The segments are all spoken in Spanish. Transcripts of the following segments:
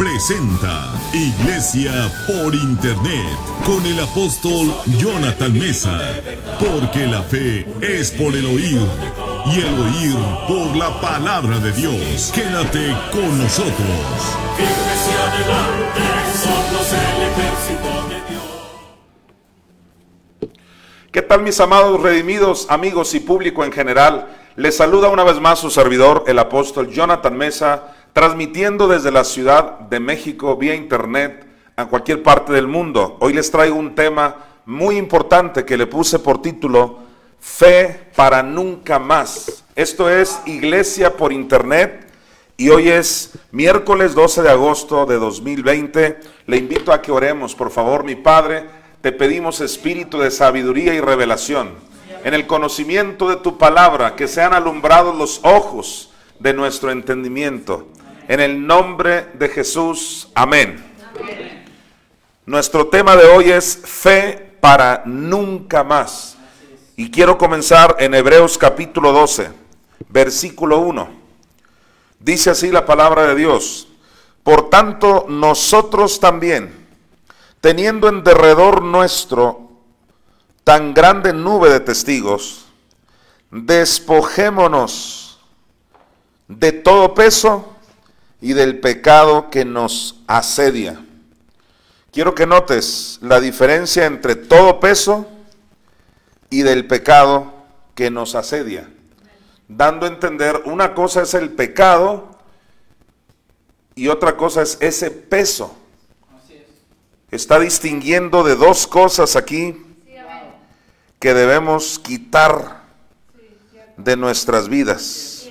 presenta Iglesia por Internet con el apóstol Jonathan Mesa. Porque la fe es por el oír y el oír por la palabra de Dios. Quédate con nosotros. Iglesia adelante, somos el ejército de Dios. ¿Qué tal mis amados redimidos, amigos y público en general? Les saluda una vez más su servidor, el apóstol Jonathan Mesa transmitiendo desde la Ciudad de México vía internet a cualquier parte del mundo. Hoy les traigo un tema muy importante que le puse por título Fe para nunca más. Esto es Iglesia por internet y hoy es miércoles 12 de agosto de 2020. Le invito a que oremos, por favor, mi Padre. Te pedimos espíritu de sabiduría y revelación en el conocimiento de tu palabra, que sean alumbrados los ojos de nuestro entendimiento en el nombre de Jesús, amén. Nuestro tema de hoy es fe para nunca más. Y quiero comenzar en Hebreos capítulo 12, versículo 1. Dice así la palabra de Dios. Por tanto, nosotros también, teniendo en derredor nuestro tan grande nube de testigos, despojémonos de todo peso y del pecado que nos asedia. Quiero que notes la diferencia entre todo peso y del pecado que nos asedia. Dando a entender, una cosa es el pecado y otra cosa es ese peso. Está distinguiendo de dos cosas aquí que debemos quitar de nuestras vidas.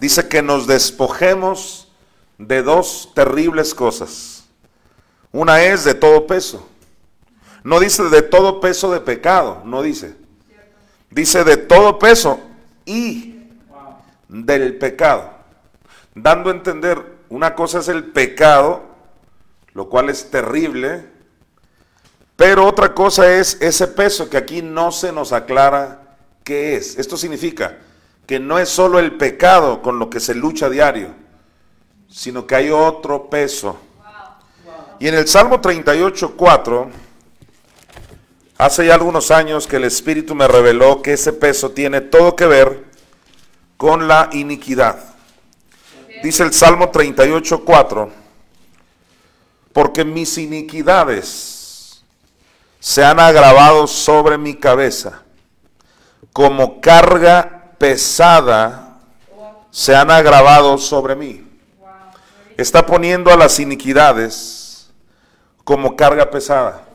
Dice que nos despojemos de dos terribles cosas. Una es de todo peso. No dice de todo peso de pecado, no dice. Dice de todo peso y del pecado. Dando a entender, una cosa es el pecado, lo cual es terrible, pero otra cosa es ese peso que aquí no se nos aclara qué es. Esto significa que no es solo el pecado con lo que se lucha diario, sino que hay otro peso. Y en el Salmo 38, 4, hace ya algunos años que el Espíritu me reveló que ese peso tiene todo que ver con la iniquidad. Dice el Salmo 38, 4, porque mis iniquidades se han agravado sobre mi cabeza, como carga pesada se han agravado sobre mí está poniendo a las iniquidades como carga pesada.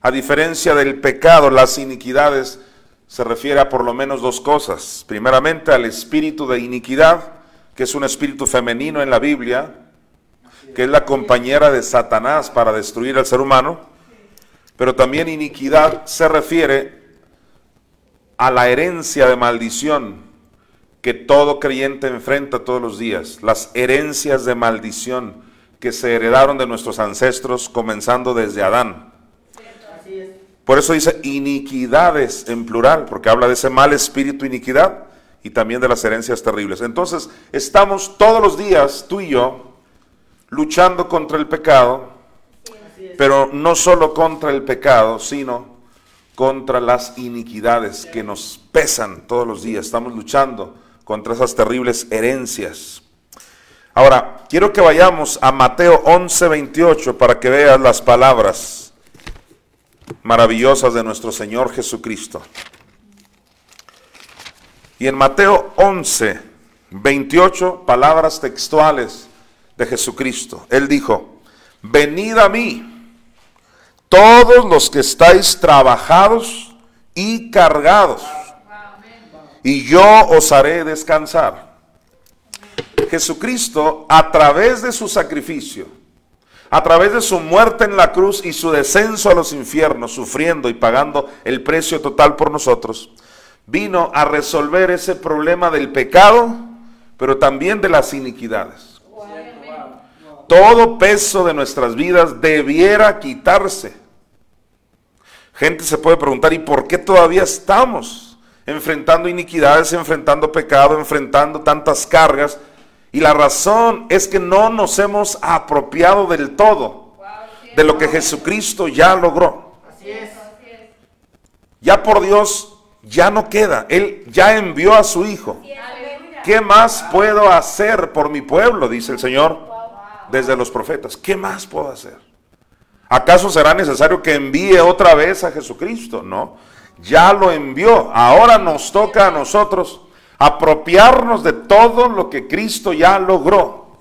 A diferencia del pecado, las iniquidades se refiere a por lo menos dos cosas. Primeramente al espíritu de iniquidad, que es un espíritu femenino en la Biblia, que es la compañera de Satanás para destruir al ser humano. Pero también iniquidad se refiere a la herencia de maldición que todo creyente enfrenta todos los días, las herencias de maldición que se heredaron de nuestros ancestros comenzando desde Adán. Por eso dice iniquidades en plural, porque habla de ese mal espíritu iniquidad y también de las herencias terribles. Entonces, estamos todos los días, tú y yo, luchando contra el pecado, pero no solo contra el pecado, sino contra las iniquidades que nos pesan todos los días. Estamos luchando contra esas terribles herencias. Ahora, quiero que vayamos a Mateo 11, 28 para que veas las palabras maravillosas de nuestro Señor Jesucristo. Y en Mateo 11, 28, palabras textuales de Jesucristo. Él dijo, venid a mí, todos los que estáis trabajados y cargados y yo os haré descansar. Jesucristo, a través de su sacrificio, a través de su muerte en la cruz y su descenso a los infiernos, sufriendo y pagando el precio total por nosotros, vino a resolver ese problema del pecado, pero también de las iniquidades. Todo peso de nuestras vidas debiera quitarse. Gente se puede preguntar, ¿y por qué todavía estamos enfrentando iniquidades, enfrentando pecado, enfrentando tantas cargas. Y la razón es que no nos hemos apropiado del todo de lo que Jesucristo ya logró. Así es. Ya por Dios ya no queda. Él ya envió a su Hijo. ¿Qué más puedo hacer por mi pueblo? Dice el Señor desde los profetas. ¿Qué más puedo hacer? ¿Acaso será necesario que envíe otra vez a Jesucristo? No. Ya lo envió. Ahora nos toca a nosotros apropiarnos de todo lo que Cristo ya logró.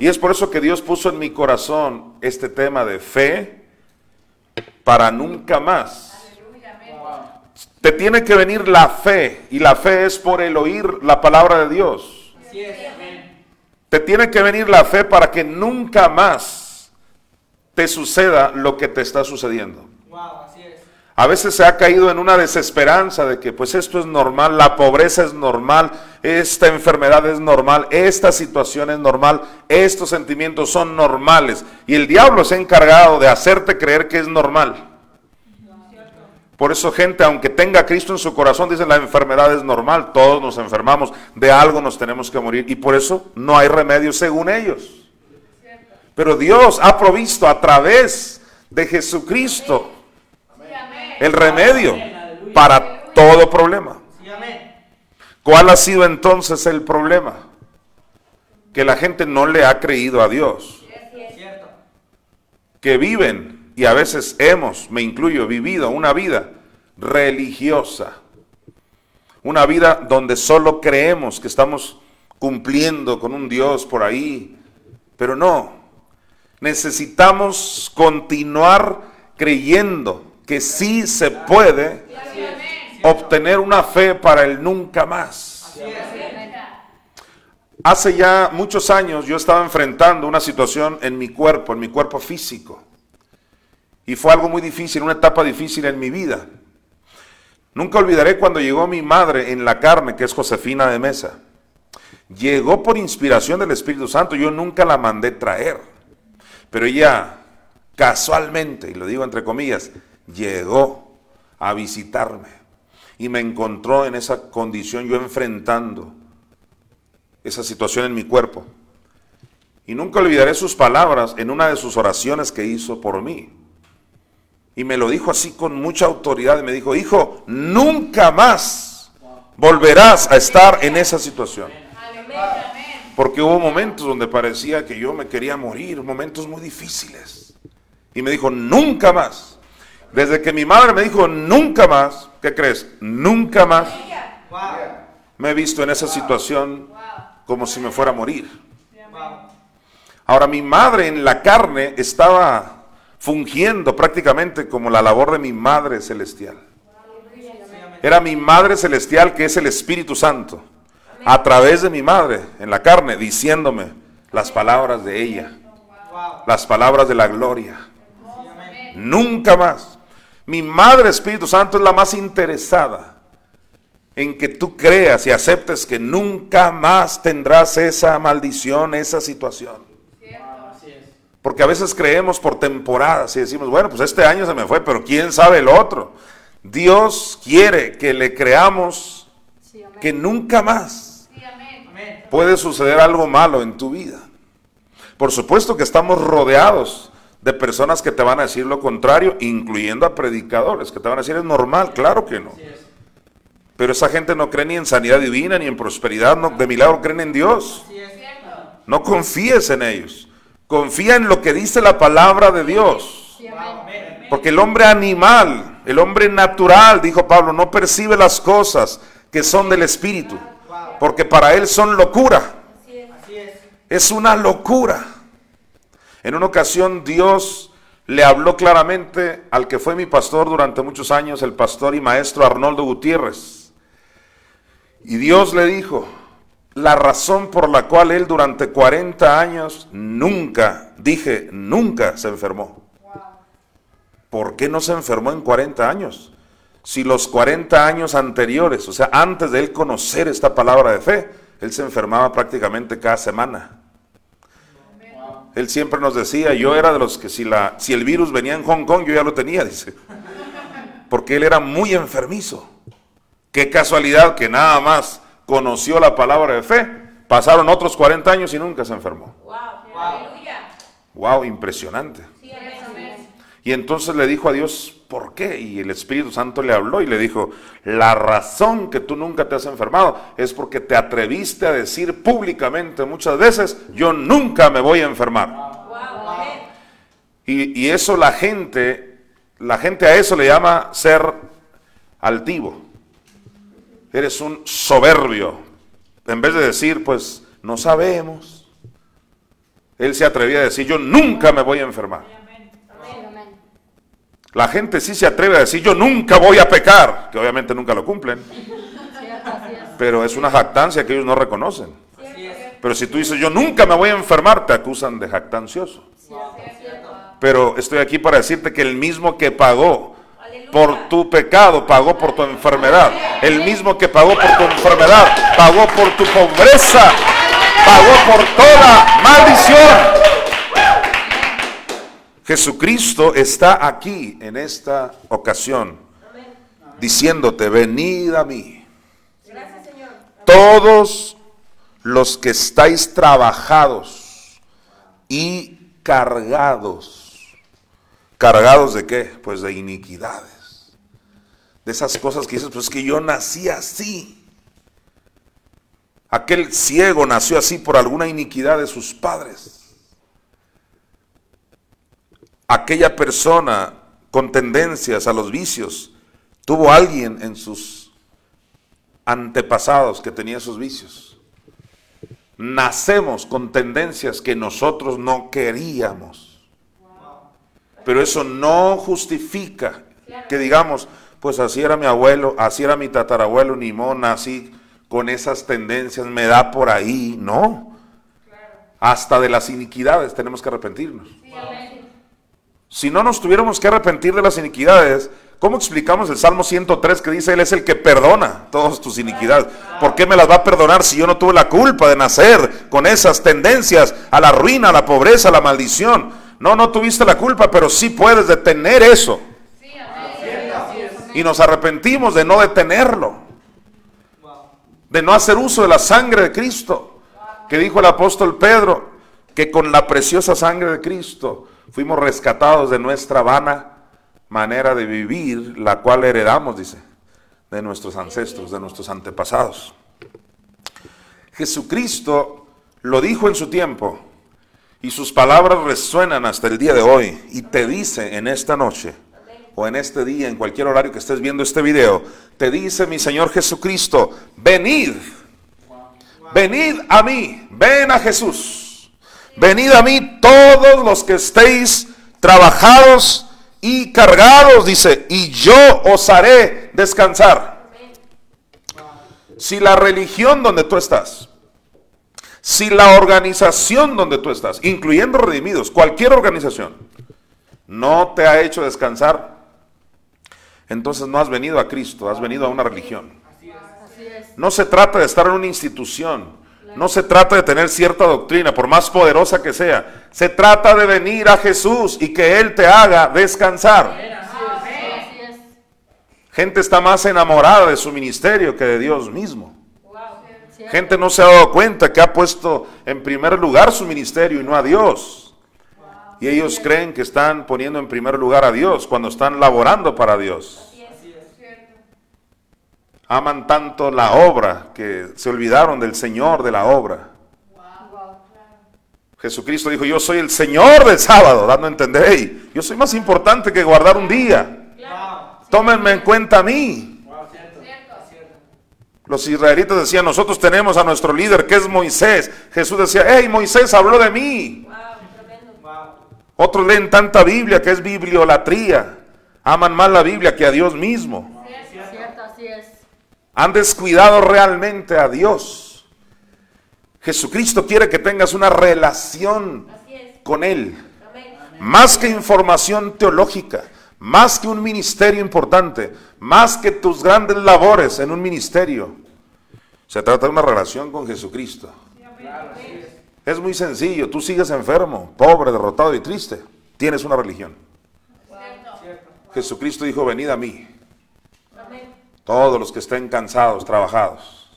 Y es por eso que Dios puso en mi corazón este tema de fe para nunca más. Te tiene que venir la fe y la fe es por el oír la palabra de Dios. Te tiene que venir la fe para que nunca más te suceda lo que te está sucediendo. A veces se ha caído en una desesperanza de que pues esto es normal, la pobreza es normal, esta enfermedad es normal, esta situación es normal, estos sentimientos son normales. Y el diablo se ha encargado de hacerte creer que es normal. Por eso gente, aunque tenga Cristo en su corazón, dice la enfermedad es normal, todos nos enfermamos, de algo nos tenemos que morir. Y por eso no hay remedio según ellos. Pero Dios ha provisto a través de Jesucristo el remedio para todo problema. ¿Cuál ha sido entonces el problema? Que la gente no le ha creído a Dios. Que viven, y a veces hemos, me incluyo, vivido una vida religiosa. Una vida donde solo creemos que estamos cumpliendo con un Dios por ahí. Pero no. Necesitamos continuar creyendo que sí se puede obtener una fe para el nunca más. Hace ya muchos años yo estaba enfrentando una situación en mi cuerpo, en mi cuerpo físico. Y fue algo muy difícil, una etapa difícil en mi vida. Nunca olvidaré cuando llegó mi madre en la carne, que es Josefina de Mesa. Llegó por inspiración del Espíritu Santo, yo nunca la mandé traer. Pero ella casualmente, y lo digo entre comillas, llegó a visitarme y me encontró en esa condición yo enfrentando esa situación en mi cuerpo. Y nunca olvidaré sus palabras en una de sus oraciones que hizo por mí. Y me lo dijo así con mucha autoridad me dijo, hijo, nunca más volverás a estar en esa situación. Porque hubo momentos donde parecía que yo me quería morir, momentos muy difíciles. Y me dijo, nunca más. Desde que mi madre me dijo, nunca más, ¿qué crees? Nunca más me he visto en esa situación como si me fuera a morir. Ahora, mi madre en la carne estaba fungiendo prácticamente como la labor de mi madre celestial. Era mi madre celestial que es el Espíritu Santo. A través de mi madre en la carne, diciéndome las palabras de ella, las palabras de la gloria. Nunca más. Mi Madre Espíritu Santo es la más interesada en que tú creas y aceptes que nunca más tendrás esa maldición, esa situación. Porque a veces creemos por temporadas y decimos, bueno, pues este año se me fue, pero quién sabe el otro. Dios quiere que le creamos que nunca más Amén. puede suceder algo malo en tu vida. Por supuesto que estamos rodeados de personas que te van a decir lo contrario, incluyendo a predicadores, que te van a decir es normal, claro que no. Pero esa gente no cree ni en sanidad divina, ni en prosperidad, no, de milagro creen en Dios. No confíes en ellos. Confía en lo que dice la palabra de Dios. Porque el hombre animal, el hombre natural, dijo Pablo, no percibe las cosas que son del Espíritu. Porque para él son locura. Es una locura. En una ocasión Dios le habló claramente al que fue mi pastor durante muchos años, el pastor y maestro Arnoldo Gutiérrez. Y Dios le dijo, la razón por la cual él durante 40 años nunca, dije, nunca se enfermó. ¿Por qué no se enfermó en 40 años? Si los 40 años anteriores, o sea, antes de él conocer esta palabra de fe, él se enfermaba prácticamente cada semana. Él siempre nos decía, yo era de los que si, la, si el virus venía en Hong Kong, yo ya lo tenía, dice. Porque él era muy enfermizo. Qué casualidad que nada más conoció la palabra de fe Pasaron otros 40 años y nunca se enfermó. Wow. Aleluya. Wow, impresionante. Y entonces le dijo a Dios, ¿por qué? Y el Espíritu Santo le habló y le dijo, la razón que tú nunca te has enfermado es porque te atreviste a decir públicamente muchas veces, yo nunca me voy a enfermar. Y, y eso la gente, la gente a eso le llama ser altivo. Eres un soberbio. En vez de decir, pues, no sabemos. Él se atrevía a decir, yo nunca me voy a enfermar. La gente sí se atreve a decir, yo nunca voy a pecar, que obviamente nunca lo cumplen. Pero es una jactancia que ellos no reconocen. Pero si tú dices, yo nunca me voy a enfermar, te acusan de jactancioso. Pero estoy aquí para decirte que el mismo que pagó por tu pecado, pagó por tu enfermedad. El mismo que pagó por tu enfermedad, pagó por tu pobreza, pagó por toda maldición. Jesucristo está aquí en esta ocasión diciéndote, venid a mí. Todos los que estáis trabajados y cargados. ¿Cargados de qué? Pues de iniquidades. De esas cosas que dices, pues que yo nací así. Aquel ciego nació así por alguna iniquidad de sus padres. Aquella persona con tendencias a los vicios tuvo alguien en sus antepasados que tenía esos vicios. Nacemos con tendencias que nosotros no queríamos. Pero eso no justifica que digamos, pues así era mi abuelo, así era mi tatarabuelo, ni modo, nací con esas tendencias, me da por ahí. No. Hasta de las iniquidades tenemos que arrepentirnos. Si no nos tuviéramos que arrepentir de las iniquidades, ¿cómo explicamos el Salmo 103 que dice, Él es el que perdona todas tus iniquidades? ¿Por qué me las va a perdonar si yo no tuve la culpa de nacer con esas tendencias a la ruina, a la pobreza, a la maldición? No, no tuviste la culpa, pero sí puedes detener eso. Y nos arrepentimos de no detenerlo, de no hacer uso de la sangre de Cristo, que dijo el apóstol Pedro, que con la preciosa sangre de Cristo fuimos rescatados de nuestra vana manera de vivir, la cual heredamos, dice, de nuestros ancestros, de nuestros antepasados. Jesucristo lo dijo en su tiempo y sus palabras resuenan hasta el día de hoy y te dice en esta noche o en este día, en cualquier horario que estés viendo este video, te dice mi Señor Jesucristo, venid, venid a mí, ven a Jesús, venid a mí todos los que estéis trabajados y cargados, dice, y yo os haré descansar. Si la religión donde tú estás, si la organización donde tú estás, incluyendo redimidos, cualquier organización, no te ha hecho descansar, entonces no has venido a Cristo, has venido a una religión. No se trata de estar en una institución, no se trata de tener cierta doctrina, por más poderosa que sea. Se trata de venir a Jesús y que Él te haga descansar. Gente está más enamorada de su ministerio que de Dios mismo. Gente no se ha dado cuenta que ha puesto en primer lugar su ministerio y no a Dios. Y ellos creen que están poniendo en primer lugar a Dios cuando están laborando para Dios. Aman tanto la obra que se olvidaron del Señor de la obra. Jesucristo dijo, yo soy el Señor del sábado, dando a entender, hey, yo soy más importante que guardar un día. Tómenme en cuenta a mí. Los israelitas decían, nosotros tenemos a nuestro líder que es Moisés. Jesús decía, hey, Moisés habló de mí. Otros leen tanta Biblia que es bibliolatría. Aman más la Biblia que a Dios mismo. Han descuidado realmente a Dios. Jesucristo quiere que tengas una relación con Él. Amén. Más que información teológica, más que un ministerio importante, más que tus grandes labores en un ministerio. Se trata de una relación con Jesucristo. Es muy sencillo, tú sigues enfermo, pobre, derrotado y triste, tienes una religión. Jesucristo dijo, venid a mí. Todos los que estén cansados, trabajados.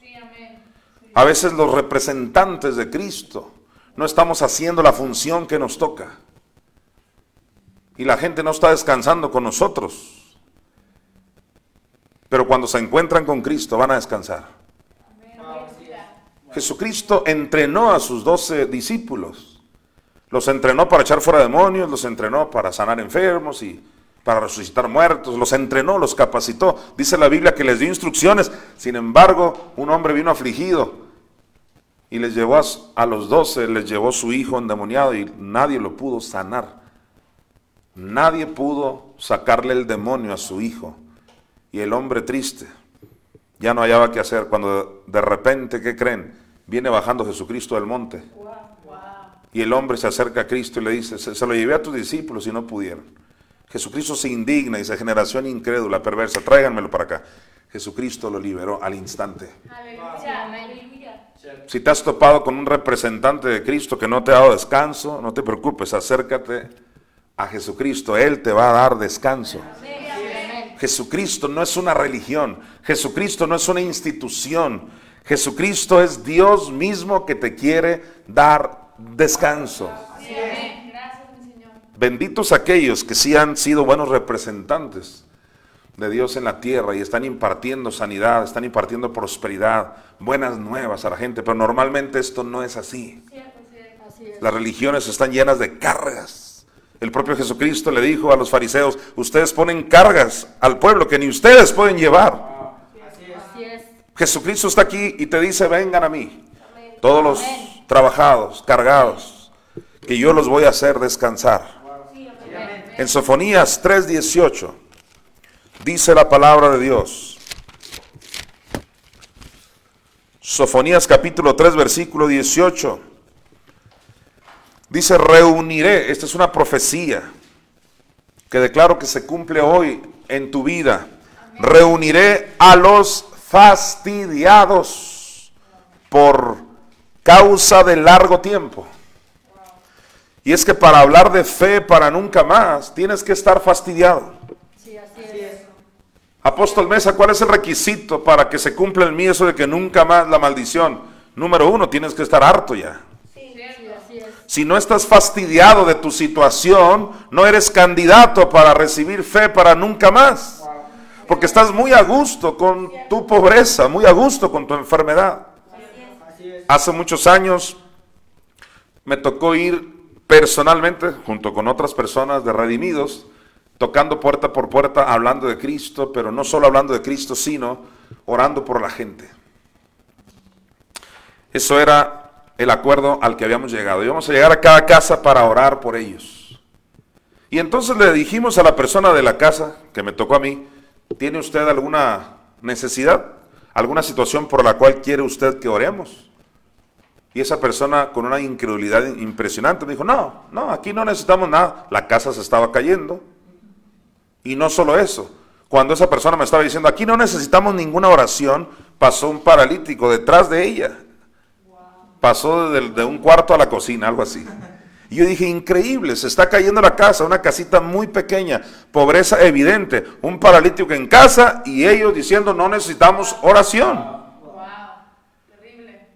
A veces los representantes de Cristo no estamos haciendo la función que nos toca. Y la gente no está descansando con nosotros. Pero cuando se encuentran con Cristo van a descansar. Jesucristo entrenó a sus doce discípulos. Los entrenó para echar fuera demonios, los entrenó para sanar enfermos y para resucitar muertos, los entrenó, los capacitó. Dice la Biblia que les dio instrucciones. Sin embargo, un hombre vino afligido y les llevó a, a los doce, les llevó su hijo endemoniado y nadie lo pudo sanar. Nadie pudo sacarle el demonio a su hijo. Y el hombre triste ya no hallaba qué hacer cuando de repente, ¿qué creen? Viene bajando Jesucristo del monte. Y el hombre se acerca a Cristo y le dice, se, se lo llevé a tus discípulos y no pudieron. Jesucristo se indigna y dice, generación incrédula, perversa, tráiganmelo para acá. Jesucristo lo liberó al instante. Aleluya. Si te has topado con un representante de Cristo que no te ha dado descanso, no te preocupes, acércate a Jesucristo, Él te va a dar descanso. Jesucristo no es una religión, Jesucristo no es una institución, Jesucristo es Dios mismo que te quiere dar descanso. Amén. Benditos aquellos que sí han sido buenos representantes de Dios en la tierra y están impartiendo sanidad, están impartiendo prosperidad, buenas nuevas a la gente, pero normalmente esto no es así. Las religiones están llenas de cargas. El propio Jesucristo le dijo a los fariseos, ustedes ponen cargas al pueblo que ni ustedes pueden llevar. Jesucristo está aquí y te dice, vengan a mí, todos los trabajados, cargados, que yo los voy a hacer descansar. En Sofonías 3:18 dice la palabra de Dios. Sofonías capítulo 3 versículo 18. Dice, reuniré, esta es una profecía que declaro que se cumple hoy en tu vida. Reuniré a los fastidiados por causa de largo tiempo. Y es que para hablar de fe para nunca más, tienes que estar fastidiado. Sí, así es. Apóstol Mesa, ¿cuál es el requisito para que se cumpla en mí eso de que nunca más la maldición? Número uno, tienes que estar harto ya. Sí, así es. Si no estás fastidiado de tu situación, no eres candidato para recibir fe para nunca más. Porque estás muy a gusto con tu pobreza, muy a gusto con tu enfermedad. Hace muchos años me tocó ir personalmente, junto con otras personas de Redimidos, tocando puerta por puerta, hablando de Cristo, pero no solo hablando de Cristo, sino orando por la gente. Eso era el acuerdo al que habíamos llegado. Íbamos a llegar a cada casa para orar por ellos. Y entonces le dijimos a la persona de la casa, que me tocó a mí, ¿tiene usted alguna necesidad? ¿Alguna situación por la cual quiere usted que oremos? Y esa persona con una incredulidad impresionante me dijo, no, no, aquí no necesitamos nada. La casa se estaba cayendo. Y no solo eso, cuando esa persona me estaba diciendo, aquí no necesitamos ninguna oración, pasó un paralítico detrás de ella. Pasó de, de un cuarto a la cocina, algo así. Y yo dije, increíble, se está cayendo la casa, una casita muy pequeña, pobreza evidente, un paralítico en casa y ellos diciendo, no necesitamos oración.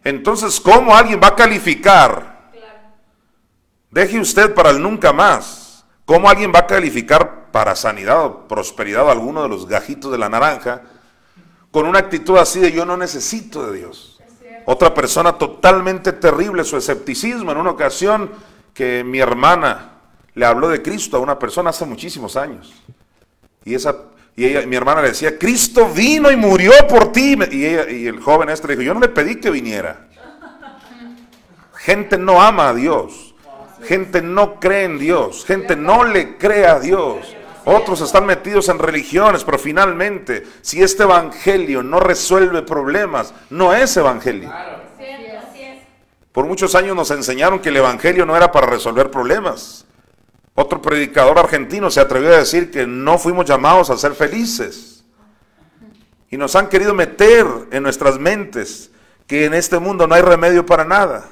Entonces, ¿cómo alguien va a calificar? Deje usted para el nunca más. ¿Cómo alguien va a calificar para sanidad o prosperidad a alguno de los gajitos de la naranja con una actitud así de yo no necesito de Dios? Otra persona totalmente terrible, su escepticismo. En una ocasión que mi hermana le habló de Cristo a una persona hace muchísimos años. Y esa y ella, mi hermana le decía, Cristo vino y murió por ti. Y, ella- y el joven este le dijo, yo no le pedí que viniera. Gente no ama a Dios. Gente no cree en Dios. Gente no le cree a Dios. Otros están metidos en religiones, pero finalmente, si este evangelio no resuelve problemas, no es evangelio. Por muchos años nos enseñaron que el evangelio no era para resolver problemas. Otro predicador argentino se atrevió a decir que no fuimos llamados a ser felices. Y nos han querido meter en nuestras mentes que en este mundo no hay remedio para nada.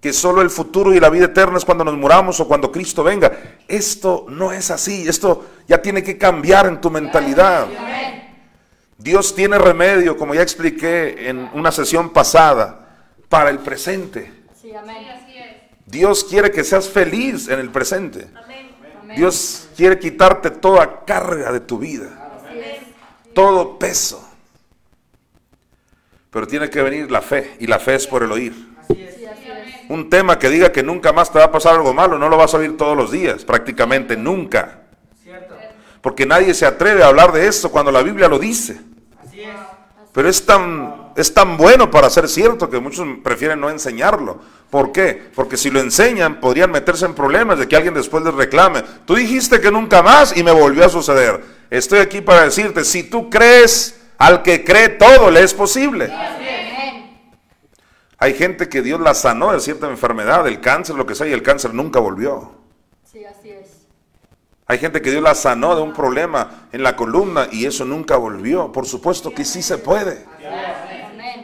Que solo el futuro y la vida eterna es cuando nos muramos o cuando Cristo venga. Esto no es así. Esto ya tiene que cambiar en tu mentalidad. Dios tiene remedio, como ya expliqué en una sesión pasada. para el presente. Amén. Dios quiere que seas feliz en el presente. Dios quiere quitarte toda carga de tu vida, todo peso. Pero tiene que venir la fe, y la fe es por el oír. Un tema que diga que nunca más te va a pasar algo malo, no lo vas a oír todos los días, prácticamente nunca. Porque nadie se atreve a hablar de esto cuando la Biblia lo dice. Pero es tan, es tan bueno para ser cierto que muchos prefieren no enseñarlo. ¿Por qué? Porque si lo enseñan podrían meterse en problemas de que alguien después les reclame. Tú dijiste que nunca más y me volvió a suceder. Estoy aquí para decirte, si tú crees, al que cree todo le es posible. Hay gente que Dios la sanó de cierta enfermedad, del cáncer, lo que sea, y el cáncer nunca volvió. Hay gente que Dios la sanó de un problema en la columna y eso nunca volvió. Por supuesto que sí se puede.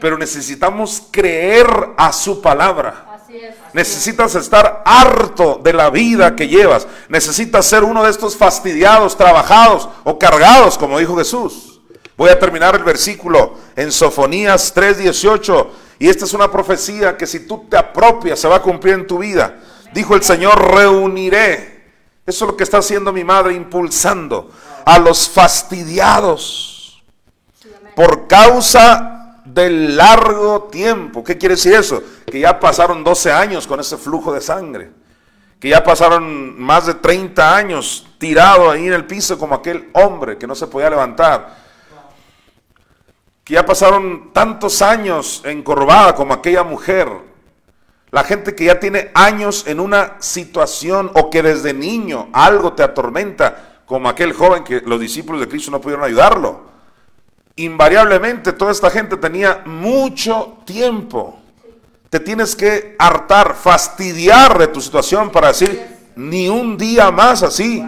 Pero necesitamos creer a su palabra. Necesitas estar harto de la vida que llevas. Necesitas ser uno de estos fastidiados, trabajados o cargados, como dijo Jesús. Voy a terminar el versículo en Sofonías 3:18. Y esta es una profecía que si tú te apropias se va a cumplir en tu vida. Dijo el Señor, reuniré. Eso es lo que está haciendo mi madre, impulsando a los fastidiados por causa del largo tiempo. ¿Qué quiere decir eso? Que ya pasaron 12 años con ese flujo de sangre. Que ya pasaron más de 30 años tirado ahí en el piso como aquel hombre que no se podía levantar. Que ya pasaron tantos años encorvada como aquella mujer. La gente que ya tiene años en una situación o que desde niño algo te atormenta, como aquel joven que los discípulos de Cristo no pudieron ayudarlo invariablemente toda esta gente tenía mucho tiempo. Te tienes que hartar, fastidiar de tu situación para decir, ni un día más así.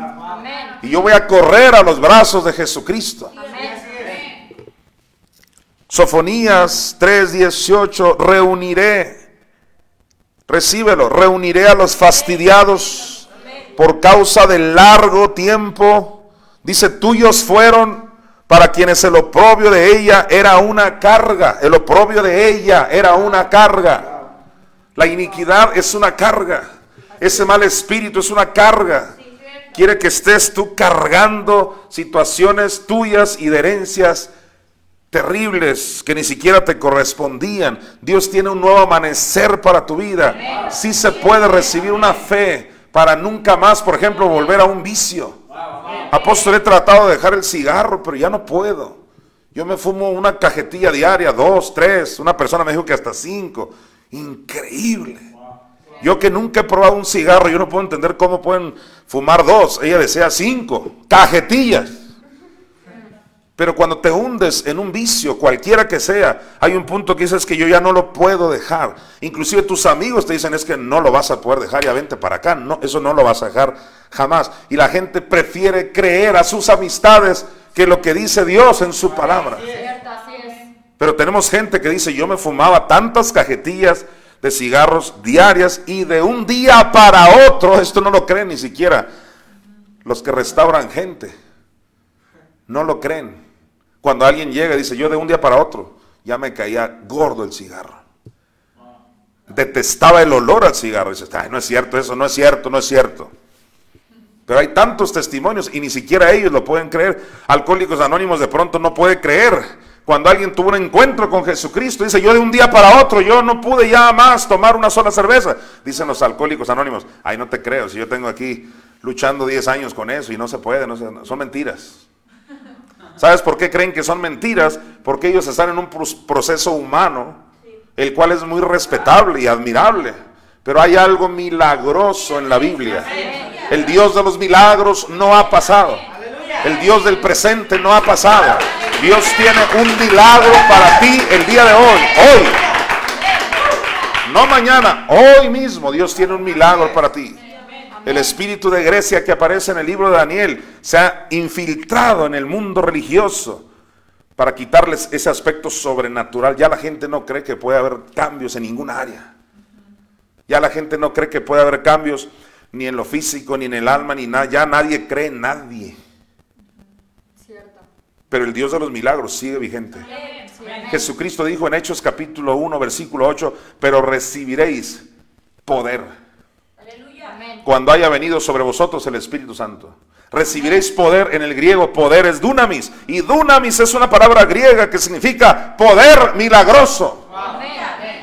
Y yo voy a correr a los brazos de Jesucristo. Sofonías 3:18, reuniré, recíbelo, reuniré a los fastidiados por causa del largo tiempo. Dice, tuyos fueron para quienes el oprobio de ella era una carga. El oprobio de ella era una carga. La iniquidad es una carga. Ese mal espíritu es una carga. Quiere que estés tú cargando situaciones tuyas y de herencias terribles que ni siquiera te correspondían. Dios tiene un nuevo amanecer para tu vida. Sí se puede recibir una fe para nunca más, por ejemplo, volver a un vicio. Apóstol, he tratado de dejar el cigarro, pero ya no puedo. Yo me fumo una cajetilla diaria, dos, tres. Una persona me dijo que hasta cinco. Increíble. Yo que nunca he probado un cigarro, yo no puedo entender cómo pueden fumar dos. Ella desea cinco cajetillas. Pero cuando te hundes en un vicio, cualquiera que sea, hay un punto que dices que yo ya no lo puedo dejar. Inclusive tus amigos te dicen es que no lo vas a poder dejar, ya vente para acá. No, eso no lo vas a dejar jamás. Y la gente prefiere creer a sus amistades que lo que dice Dios en su palabra. Pero tenemos gente que dice, yo me fumaba tantas cajetillas de cigarros diarias y de un día para otro, esto no lo creen ni siquiera los que restauran gente. No lo creen. Cuando alguien llega y dice, yo de un día para otro, ya me caía gordo el cigarro. Detestaba el olor al cigarro. Dices, "Ay, no es cierto eso, no es cierto, no es cierto. Pero hay tantos testimonios y ni siquiera ellos lo pueden creer. Alcohólicos Anónimos de pronto no puede creer. Cuando alguien tuvo un encuentro con Jesucristo, dice, yo de un día para otro, yo no pude ya más tomar una sola cerveza. Dicen los Alcohólicos Anónimos, ay, no te creo, si yo tengo aquí luchando 10 años con eso y no se puede, no se- son mentiras. ¿Sabes por qué creen que son mentiras? Porque ellos están en un proceso humano, el cual es muy respetable y admirable. Pero hay algo milagroso en la Biblia. El Dios de los milagros no ha pasado. El Dios del presente no ha pasado. Dios tiene un milagro para ti el día de hoy. Hoy. No mañana, hoy mismo Dios tiene un milagro para ti. El espíritu de Grecia que aparece en el libro de Daniel se ha infiltrado en el mundo religioso para quitarles ese aspecto sobrenatural. Ya la gente no cree que puede haber cambios en ninguna área. Ya la gente no cree que puede haber cambios ni en lo físico, ni en el alma, ni nada. Ya nadie cree en nadie. Pero el Dios de los milagros sigue vigente. Jesucristo dijo en Hechos capítulo 1, versículo 8, pero recibiréis poder. Cuando haya venido sobre vosotros el Espíritu Santo. Recibiréis poder, en el griego poder es dunamis, y dunamis es una palabra griega que significa poder milagroso.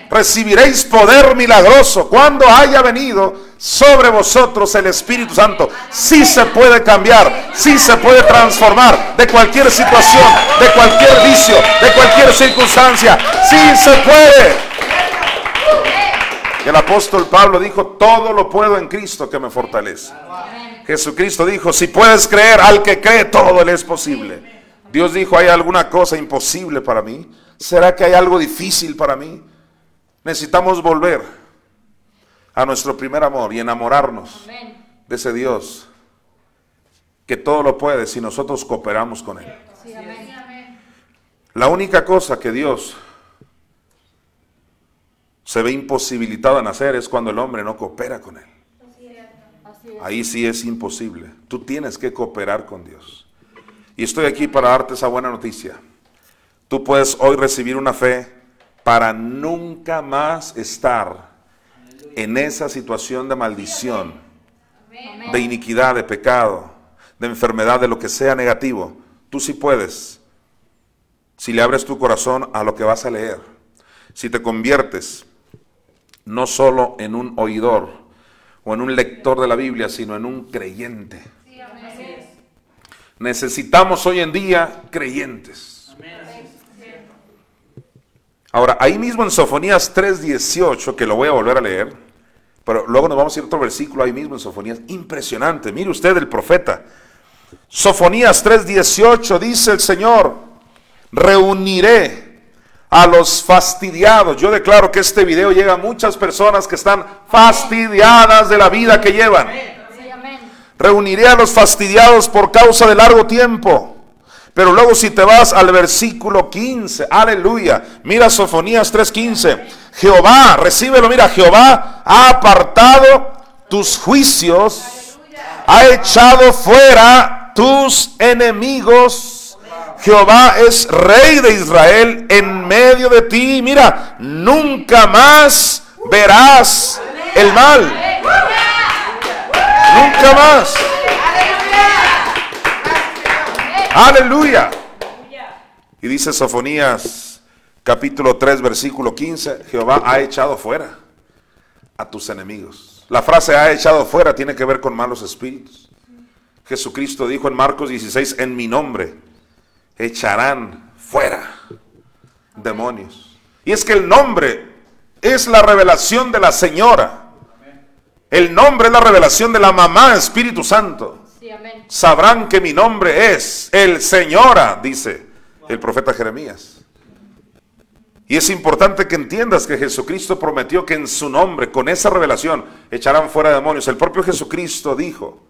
Recibiréis poder milagroso cuando haya venido sobre vosotros el Espíritu Santo. Sí se puede cambiar, sí se puede transformar de cualquier situación, de cualquier vicio, de cualquier circunstancia. Sí se puede. El apóstol Pablo dijo, todo lo puedo en Cristo que me fortalece. Jesucristo dijo, si puedes creer, al que cree, todo le es posible. Dios dijo, ¿hay alguna cosa imposible para mí? ¿Será que hay algo difícil para mí? Necesitamos volver a nuestro primer amor y enamorarnos de ese Dios que todo lo puede si nosotros cooperamos con Él. La única cosa que Dios se ve imposibilitado en hacer es cuando el hombre no coopera con Él. Ahí sí es imposible. Tú tienes que cooperar con Dios. Y estoy aquí para darte esa buena noticia. Tú puedes hoy recibir una fe para nunca más estar en esa situación de maldición, de iniquidad, de pecado, de enfermedad, de lo que sea negativo. Tú sí puedes. Si le abres tu corazón a lo que vas a leer. Si te conviertes no solo en un oidor o en un lector de la Biblia, sino en un creyente. Necesitamos hoy en día creyentes. Ahora, ahí mismo en Sofonías 3:18, que lo voy a volver a leer, pero luego nos vamos a ir a otro versículo ahí mismo en Sofonías, impresionante. Mire usted el profeta. Sofonías 3:18 dice el Señor, reuniré a los fastidiados. Yo declaro que este video llega a muchas personas que están fastidiadas de la vida que llevan. Reuniré a los fastidiados por causa de largo tiempo. Pero luego si te vas al versículo 15, aleluya, mira Sofonías 3:15, Jehová, recíbelo, mira, Jehová ha apartado tus juicios, ha echado fuera tus enemigos. Jehová es rey de Israel en medio de ti. Mira, nunca más verás el mal. Nunca más. Aleluya. Y dice Sofonías capítulo 3 versículo 15, Jehová ha echado fuera a tus enemigos. La frase ha echado fuera tiene que ver con malos espíritus. Jesucristo dijo en Marcos 16, en mi nombre echarán fuera demonios. Y es que el nombre es la revelación de la señora. El nombre es la revelación de la mamá Espíritu Santo. Sí, amén. Sabrán que mi nombre es el Señora, dice el profeta Jeremías. Y es importante que entiendas que Jesucristo prometió que en su nombre, con esa revelación, echarán fuera demonios. El propio Jesucristo dijo,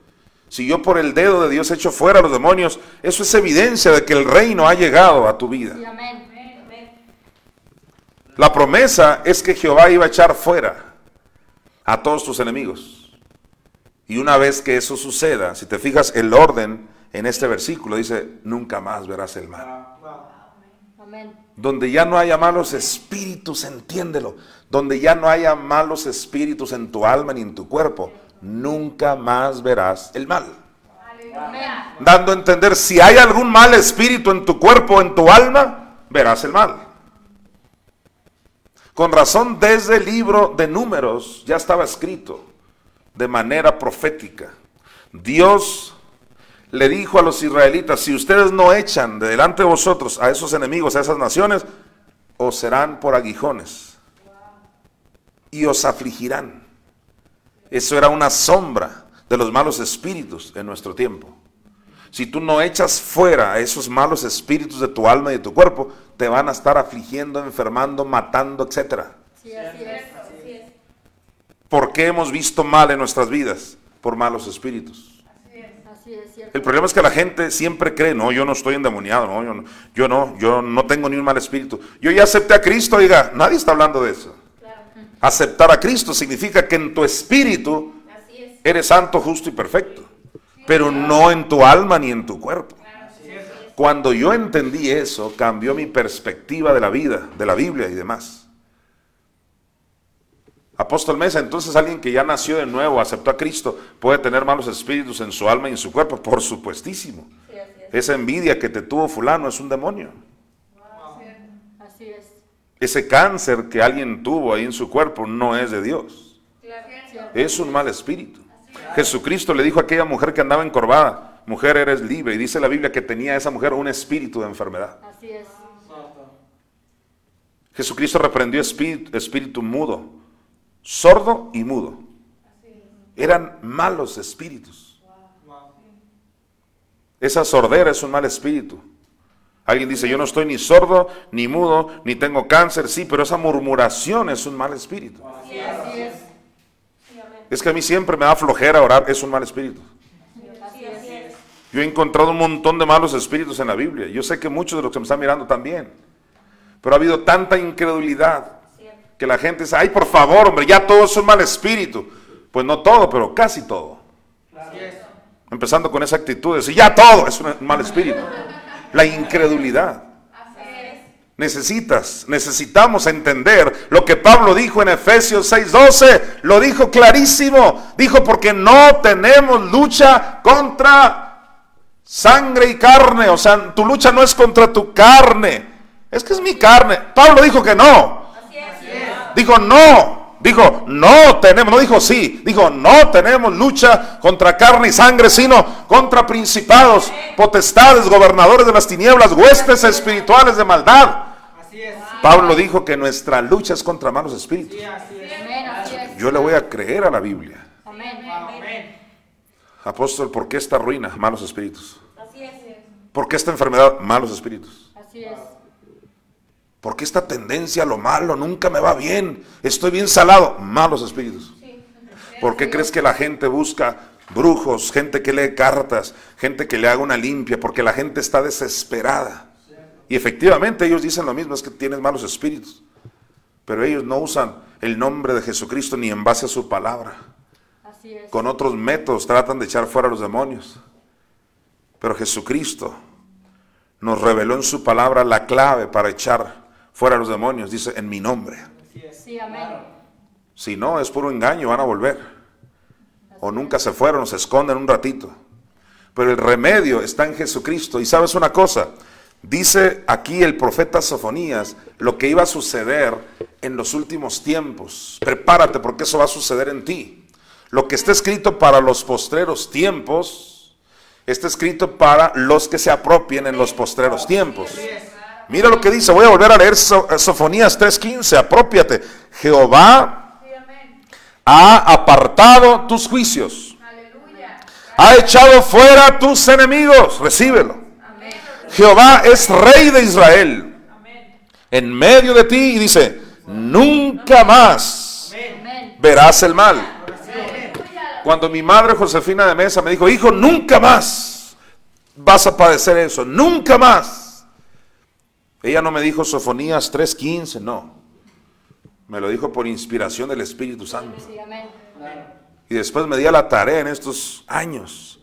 si yo por el dedo de Dios echo fuera a los demonios, eso es evidencia de que el reino ha llegado a tu vida. La promesa es que Jehová iba a echar fuera a todos tus enemigos. Y una vez que eso suceda, si te fijas el orden en este versículo, dice, nunca más verás el mal. Donde ya no haya malos espíritus, entiéndelo. Donde ya no haya malos espíritus en tu alma ni en tu cuerpo, nunca más verás el mal. Dando a entender, si hay algún mal espíritu en tu cuerpo o en tu alma, verás el mal. Con razón, desde el libro de números ya estaba escrito de manera profética. Dios le dijo a los israelitas, si ustedes no echan de delante de vosotros a esos enemigos, a esas naciones, os serán por aguijones y os afligirán. Eso era una sombra de los malos espíritus en nuestro tiempo. Si tú no echas fuera a esos malos espíritus de tu alma y de tu cuerpo, te van a estar afligiendo, enfermando, matando, etcétera. Sí, así es. ¿Por qué hemos visto mal en nuestras vidas? Por malos espíritus. Así es, cierto. El problema es que la gente siempre cree, no, yo no estoy endemoniado, no, yo no, yo no, yo no tengo ni un mal espíritu. Yo ya acepté a Cristo, oiga, nadie está hablando de eso. Aceptar a Cristo significa que en tu espíritu eres santo, justo y perfecto, pero no en tu alma ni en tu cuerpo. Cuando yo entendí eso, cambió mi perspectiva de la vida, de la Biblia y demás. Apóstol Mesa, entonces alguien que ya nació de nuevo, aceptó a Cristo, puede tener malos espíritus en su alma y en su cuerpo, por supuestísimo. Esa envidia que te tuvo fulano es un demonio. Ese cáncer que alguien tuvo ahí en su cuerpo no es de Dios. Es un mal espíritu. Jesucristo le dijo a aquella mujer que andaba encorvada, mujer eres libre. Y dice la Biblia que tenía esa mujer un espíritu de enfermedad. Así es. Jesucristo reprendió espíritu, espíritu mudo, sordo y mudo. Eran malos espíritus. Esa sordera es un mal espíritu. Alguien dice, yo no estoy ni sordo, ni mudo, ni tengo cáncer, sí, pero esa murmuración es un mal espíritu. Así es. Es que a mí siempre me da flojera orar, es un mal espíritu. Así es. Yo he encontrado un montón de malos espíritus en la Biblia. Yo sé que muchos de los que me están mirando también. Pero ha habido tanta incredulidad que la gente dice, ay, por favor, hombre, ya todo es un mal espíritu. Pues no todo, pero casi todo. Así es. Empezando con esa actitud de decir, ya todo es un mal espíritu. La incredulidad. Necesitas, necesitamos entender lo que Pablo dijo en Efesios 6:12, lo dijo clarísimo, dijo porque no tenemos lucha contra sangre y carne, o sea, tu lucha no es contra tu carne, es que es mi carne. Pablo dijo que no, dijo no, dijo no tenemos, no dijo sí, dijo no tenemos lucha contra carne y sangre, sino contra principados, potestades, gobernadores de las tinieblas, huestes espirituales de maldad. Así es. Pablo dijo que nuestra lucha es contra malos espíritus. Sí, así es. Yo le voy a creer a la Biblia. Amén. Amén. Apóstol, ¿por qué esta ruina? Malos espíritus. Así es. ¿Por qué esta enfermedad? Malos espíritus. Así es. ¿Por qué esta tendencia a lo malo? Nunca me va bien. Estoy bien salado. Malos espíritus. ¿Por qué crees que la gente busca brujos, gente que lee cartas, gente que le haga una limpia? Porque la gente está desesperada. Y efectivamente ellos dicen lo mismo, es que tienes malos espíritus. Pero ellos no usan el nombre de Jesucristo ni en base a su palabra. Así es. Con otros métodos tratan de echar fuera a los demonios. Pero Jesucristo nos reveló en su palabra la clave para echar fuera los demonios. Dice, en mi nombre. Sí, amén. Si no, es puro engaño, van a volver. O nunca se fueron, o se esconden un ratito. Pero el remedio está en Jesucristo. Y sabes una cosa, dice aquí el profeta Sofonías lo que iba a suceder en los últimos tiempos. Prepárate porque eso va a suceder en ti. Lo que está escrito para los postreros tiempos, está escrito para los que se apropien en los postreros tiempos. Mira lo que dice, voy a volver a leer So- eh, Sofonías 3:15, apropiate. Jehová ha apartado tus juicios. Ha echado fuera tus enemigos. Recíbelo. Jehová es rey de Israel. En medio de ti y dice, nunca más Amén. verás el mal. Cuando mi madre Josefina de Mesa me dijo, hijo, nunca más vas a padecer eso, nunca más. Ella no me dijo Sofonías 3:15, no. Me lo dijo por inspiración del Espíritu Santo. Y después me di a la tarea en estos años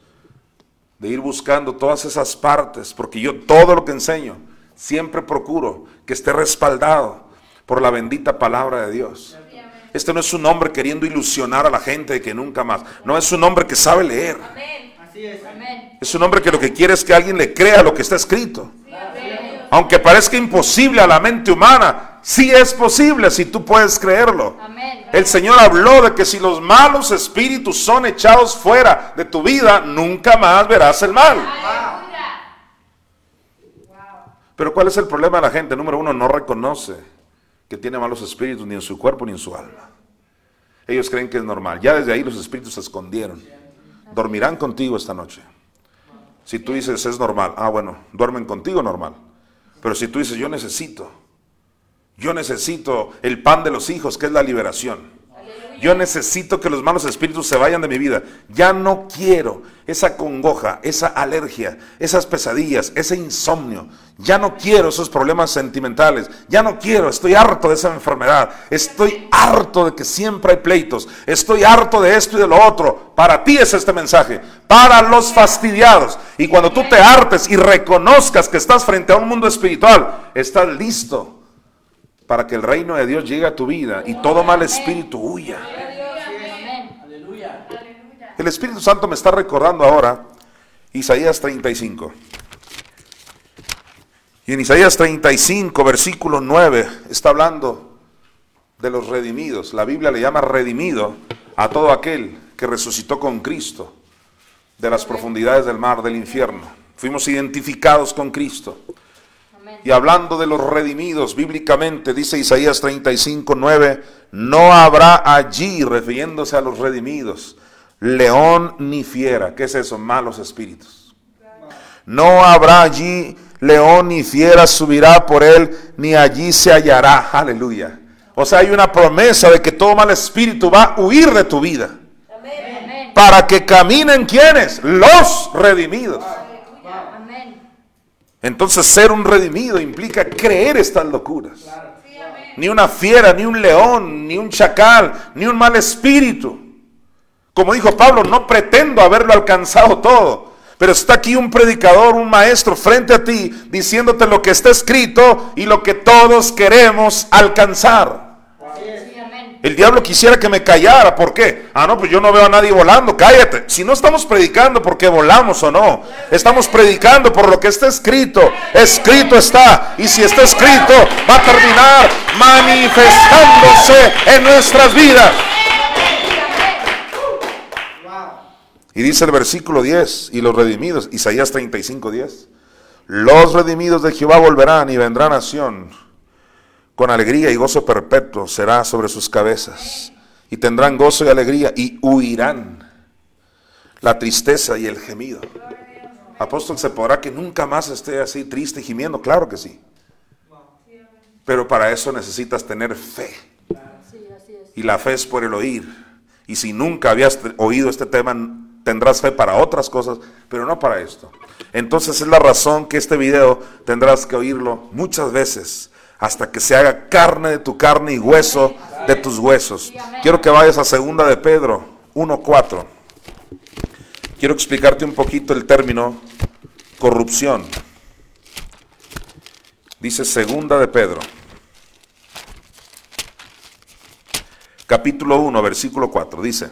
de ir buscando todas esas partes, porque yo todo lo que enseño siempre procuro que esté respaldado por la bendita palabra de Dios. Este no es un hombre queriendo ilusionar a la gente de que nunca más. No es un hombre que sabe leer. Es un hombre que lo que quiere es que alguien le crea lo que está escrito. Aunque parezca imposible a la mente humana, sí es posible si tú puedes creerlo. Amén. El Señor habló de que si los malos espíritus son echados fuera de tu vida, nunca más verás el mal. Pero ¿cuál es el problema de la gente? Número uno, no reconoce que tiene malos espíritus ni en su cuerpo ni en su alma. Ellos creen que es normal. Ya desde ahí los espíritus se escondieron. Dormirán contigo esta noche. Si tú dices es normal, ah bueno, duermen contigo normal. Pero si tú dices yo necesito, yo necesito el pan de los hijos, que es la liberación. Yo necesito que los malos espíritus se vayan de mi vida. Ya no quiero esa congoja, esa alergia, esas pesadillas, ese insomnio. Ya no quiero esos problemas sentimentales. Ya no quiero, estoy harto de esa enfermedad. Estoy harto de que siempre hay pleitos. Estoy harto de esto y de lo otro. Para ti es este mensaje. Para los fastidiados. Y cuando tú te hartes y reconozcas que estás frente a un mundo espiritual, estás listo para que el reino de Dios llegue a tu vida y todo mal espíritu huya. Amén. El Espíritu Santo me está recordando ahora Isaías 35. Y en Isaías 35, versículo 9, está hablando de los redimidos. La Biblia le llama redimido a todo aquel que resucitó con Cristo de las profundidades del mar, del infierno. Fuimos identificados con Cristo. Y hablando de los redimidos, bíblicamente dice Isaías 35, 9, no habrá allí, refiriéndose a los redimidos, león ni fiera. ¿Qué es eso? Malos espíritus. No habrá allí león ni fiera subirá por él, ni allí se hallará. Aleluya. O sea, hay una promesa de que todo mal espíritu va a huir de tu vida. Amén. Para que caminen quienes? Los redimidos. Entonces ser un redimido implica creer estas locuras. Ni una fiera, ni un león, ni un chacal, ni un mal espíritu. Como dijo Pablo, no pretendo haberlo alcanzado todo. Pero está aquí un predicador, un maestro frente a ti, diciéndote lo que está escrito y lo que todos queremos alcanzar. El diablo quisiera que me callara. ¿Por qué? Ah, no, pues yo no veo a nadie volando. Cállate. Si no estamos predicando porque volamos o no. Estamos predicando por lo que está escrito. Escrito está. Y si está escrito, va a terminar manifestándose en nuestras vidas. Y dice el versículo 10, y los redimidos, Isaías 35, 10. Los redimidos de Jehová volverán y vendrán a Sión con alegría y gozo perpetuo será sobre sus cabezas. Y tendrán gozo y alegría y huirán la tristeza y el gemido. Apóstol, ¿se podrá que nunca más esté así triste y gimiendo? Claro que sí. Pero para eso necesitas tener fe. Y la fe es por el oír. Y si nunca habías oído este tema, tendrás fe para otras cosas, pero no para esto. Entonces es la razón que este video tendrás que oírlo muchas veces hasta que se haga carne de tu carne y hueso de tus huesos. Quiero que vayas a segunda de Pedro 1.4. Quiero explicarte un poquito el término corrupción. Dice segunda de Pedro. capítulo 1, versículo 4, dice,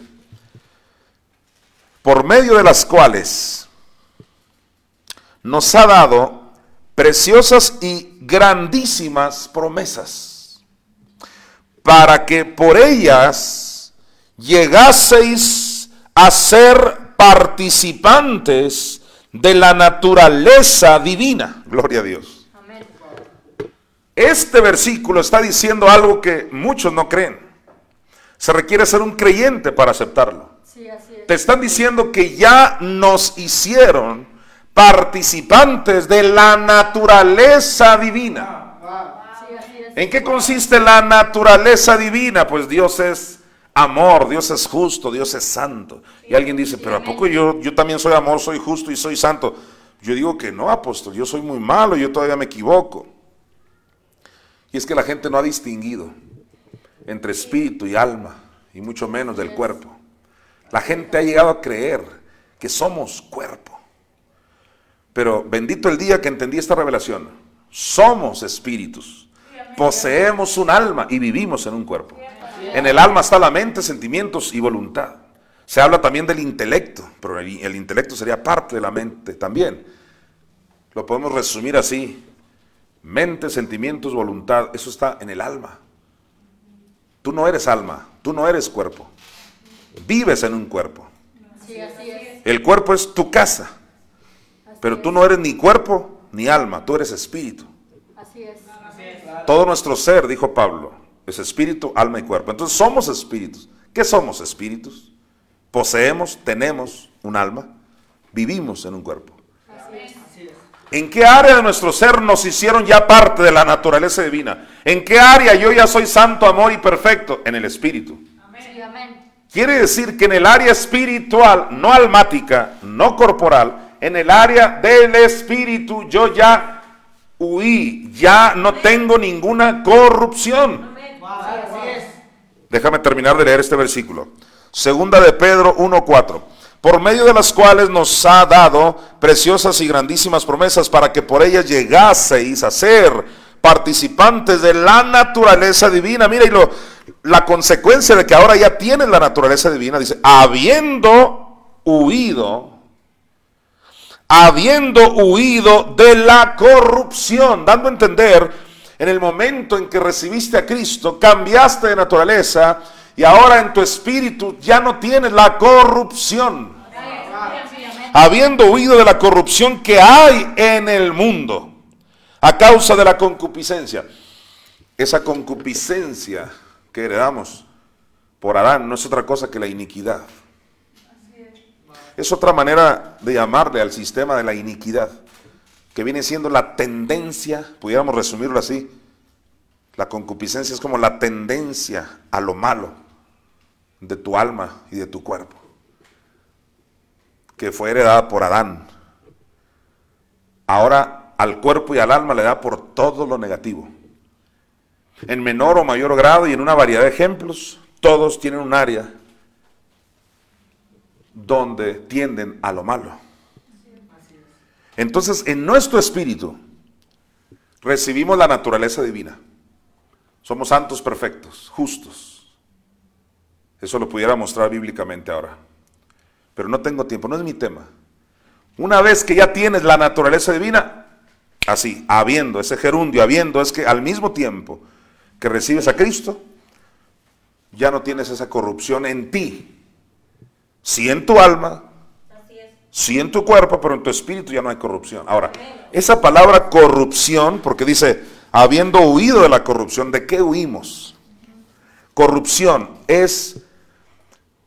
por medio de las cuales nos ha dado preciosas y grandísimas promesas, para que por ellas llegaseis a ser participantes de la naturaleza divina. Gloria a Dios. Amén. Este versículo está diciendo algo que muchos no creen. Se requiere ser un creyente para aceptarlo. Sí, así es. Te están diciendo que ya nos hicieron participantes de la naturaleza divina. ¿En qué consiste la naturaleza divina? Pues Dios es amor, Dios es justo, Dios es santo. Y alguien dice, pero ¿a poco yo, yo también soy amor, soy justo y soy santo? Yo digo que no, apóstol, yo soy muy malo, yo todavía me equivoco. Y es que la gente no ha distinguido entre espíritu y alma, y mucho menos del cuerpo. La gente ha llegado a creer que somos cuerpo. Pero bendito el día que entendí esta revelación. Somos espíritus. Poseemos un alma y vivimos en un cuerpo. En el alma está la mente, sentimientos y voluntad. Se habla también del intelecto, pero el, el intelecto sería parte de la mente también. Lo podemos resumir así. Mente, sentimientos, voluntad, eso está en el alma. Tú no eres alma, tú no eres cuerpo. Vives en un cuerpo. El cuerpo es tu casa, pero tú no eres ni cuerpo ni alma, tú eres espíritu. Así es. Todo nuestro ser, dijo Pablo, es espíritu, alma y cuerpo. Entonces somos espíritus. ¿Qué somos espíritus? Poseemos, tenemos un alma, vivimos en un cuerpo. ¿En qué área de nuestro ser nos hicieron ya parte de la naturaleza divina? ¿En qué área yo ya soy santo, amor y perfecto? En el espíritu. Quiere decir que en el área espiritual, no almática, no corporal, en el área del espíritu yo ya huí, ya no tengo ninguna corrupción. Déjame terminar de leer este versículo. Segunda de Pedro 1:4. Por medio de las cuales nos ha dado preciosas y grandísimas promesas para que por ellas llegaseis a ser participantes de la naturaleza divina. Mira, y lo, la consecuencia de que ahora ya tienes la naturaleza divina, dice, habiendo huido, habiendo huido de la corrupción, dando a entender, en el momento en que recibiste a Cristo, cambiaste de naturaleza y ahora en tu espíritu ya no tienes la corrupción. Habiendo huido de la corrupción que hay en el mundo a causa de la concupiscencia. Esa concupiscencia que heredamos por Adán no es otra cosa que la iniquidad. Es otra manera de llamarle al sistema de la iniquidad, que viene siendo la tendencia, pudiéramos resumirlo así, la concupiscencia es como la tendencia a lo malo de tu alma y de tu cuerpo, que fue heredada por Adán. Ahora al cuerpo y al alma le da por todo lo negativo. En menor o mayor grado y en una variedad de ejemplos, todos tienen un área donde tienden a lo malo. Entonces, en nuestro espíritu recibimos la naturaleza divina. Somos santos perfectos, justos. Eso lo pudiera mostrar bíblicamente ahora. Pero no tengo tiempo, no es mi tema. Una vez que ya tienes la naturaleza divina, así, habiendo ese gerundio, habiendo, es que al mismo tiempo que recibes a Cristo, ya no tienes esa corrupción en ti. Sí en tu alma, sí en tu cuerpo, pero en tu espíritu ya no hay corrupción. Ahora, esa palabra corrupción, porque dice, habiendo huido de la corrupción, ¿de qué huimos? Corrupción es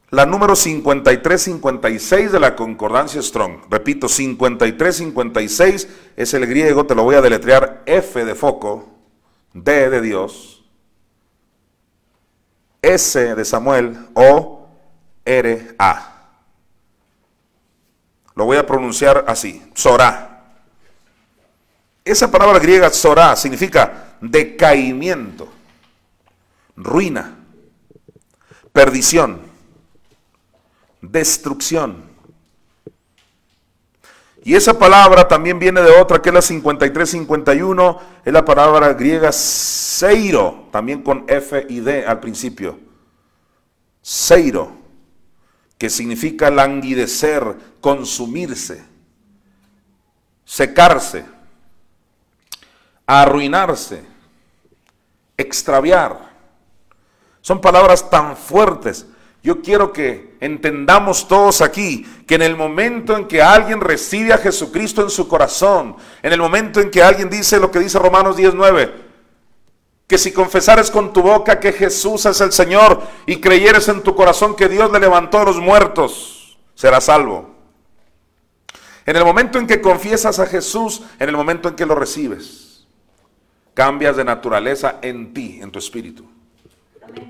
la número 5356 de la concordancia Strong. Repito, 5356 es el griego, te lo voy a deletrear F de foco, D de Dios, S de Samuel, O, R, A. Lo voy a pronunciar así, Zorá. Esa palabra griega Zorá significa decaimiento, ruina, perdición, destrucción. Y esa palabra también viene de otra, que es la 5351, es la palabra griega seiro, también con F y D al principio. Seiro, que significa languidecer, consumirse, secarse, arruinarse, extraviar. Son palabras tan fuertes. Yo quiero que entendamos todos aquí que en el momento en que alguien recibe a Jesucristo en su corazón, en el momento en que alguien dice lo que dice Romanos 19, que si confesares con tu boca que Jesús es el Señor y creyeres en tu corazón que Dios le levantó a los muertos, serás salvo. En el momento en que confiesas a Jesús, en el momento en que lo recibes, cambias de naturaleza en ti, en tu espíritu.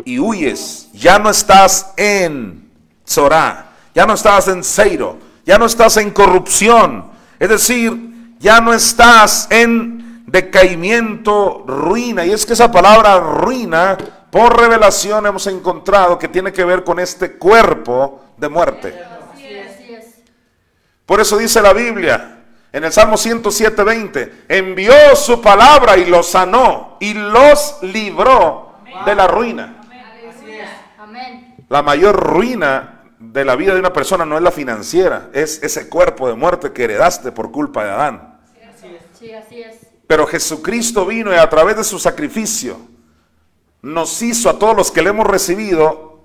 Y huyes, ya no estás en Zorá, ya no estás en Seiro, ya no estás en corrupción, es decir, ya no estás en decaimiento, ruina. Y es que esa palabra ruina, por revelación hemos encontrado que tiene que ver con este cuerpo de muerte. Por eso dice la Biblia en el Salmo 107, 20, envió su palabra y los sanó y los libró de la ruina. La mayor ruina de la vida de una persona no es la financiera, es ese cuerpo de muerte que heredaste por culpa de Adán. Sí, así es. Pero Jesucristo vino y a través de su sacrificio nos hizo a todos los que le hemos recibido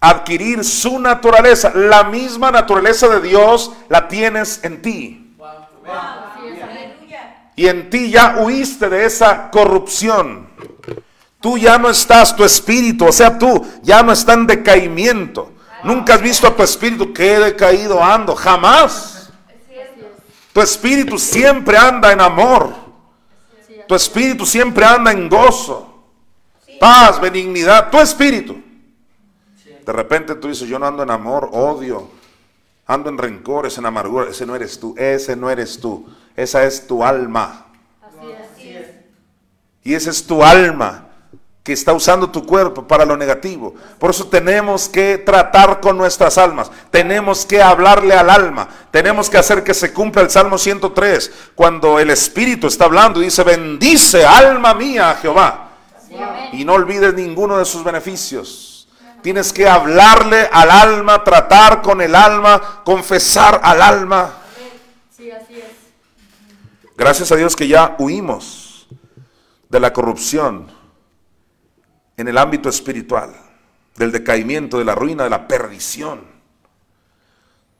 adquirir su naturaleza. La misma naturaleza de Dios la tienes en ti. Y en ti ya huiste de esa corrupción. Tú ya no estás, tu espíritu, o sea, tú ya no está en decaimiento. Nunca has visto a tu espíritu que decaído ando, jamás. Tu espíritu siempre anda en amor. Tu espíritu siempre anda en gozo, paz, benignidad. Tu espíritu. De repente tú dices, yo no ando en amor, odio, ando en rencores, en amargura. Ese no eres tú, ese no eres tú. Esa es tu alma. Así es. Y esa es tu alma que está usando tu cuerpo para lo negativo. Por eso tenemos que tratar con nuestras almas. Tenemos que hablarle al alma. Tenemos que hacer que se cumpla el Salmo 103. Cuando el Espíritu está hablando y dice, bendice alma mía a Jehová. Y no olvides ninguno de sus beneficios. Tienes que hablarle al alma, tratar con el alma, confesar al alma. Gracias a Dios que ya huimos de la corrupción en el ámbito espiritual, del decaimiento, de la ruina, de la perdición,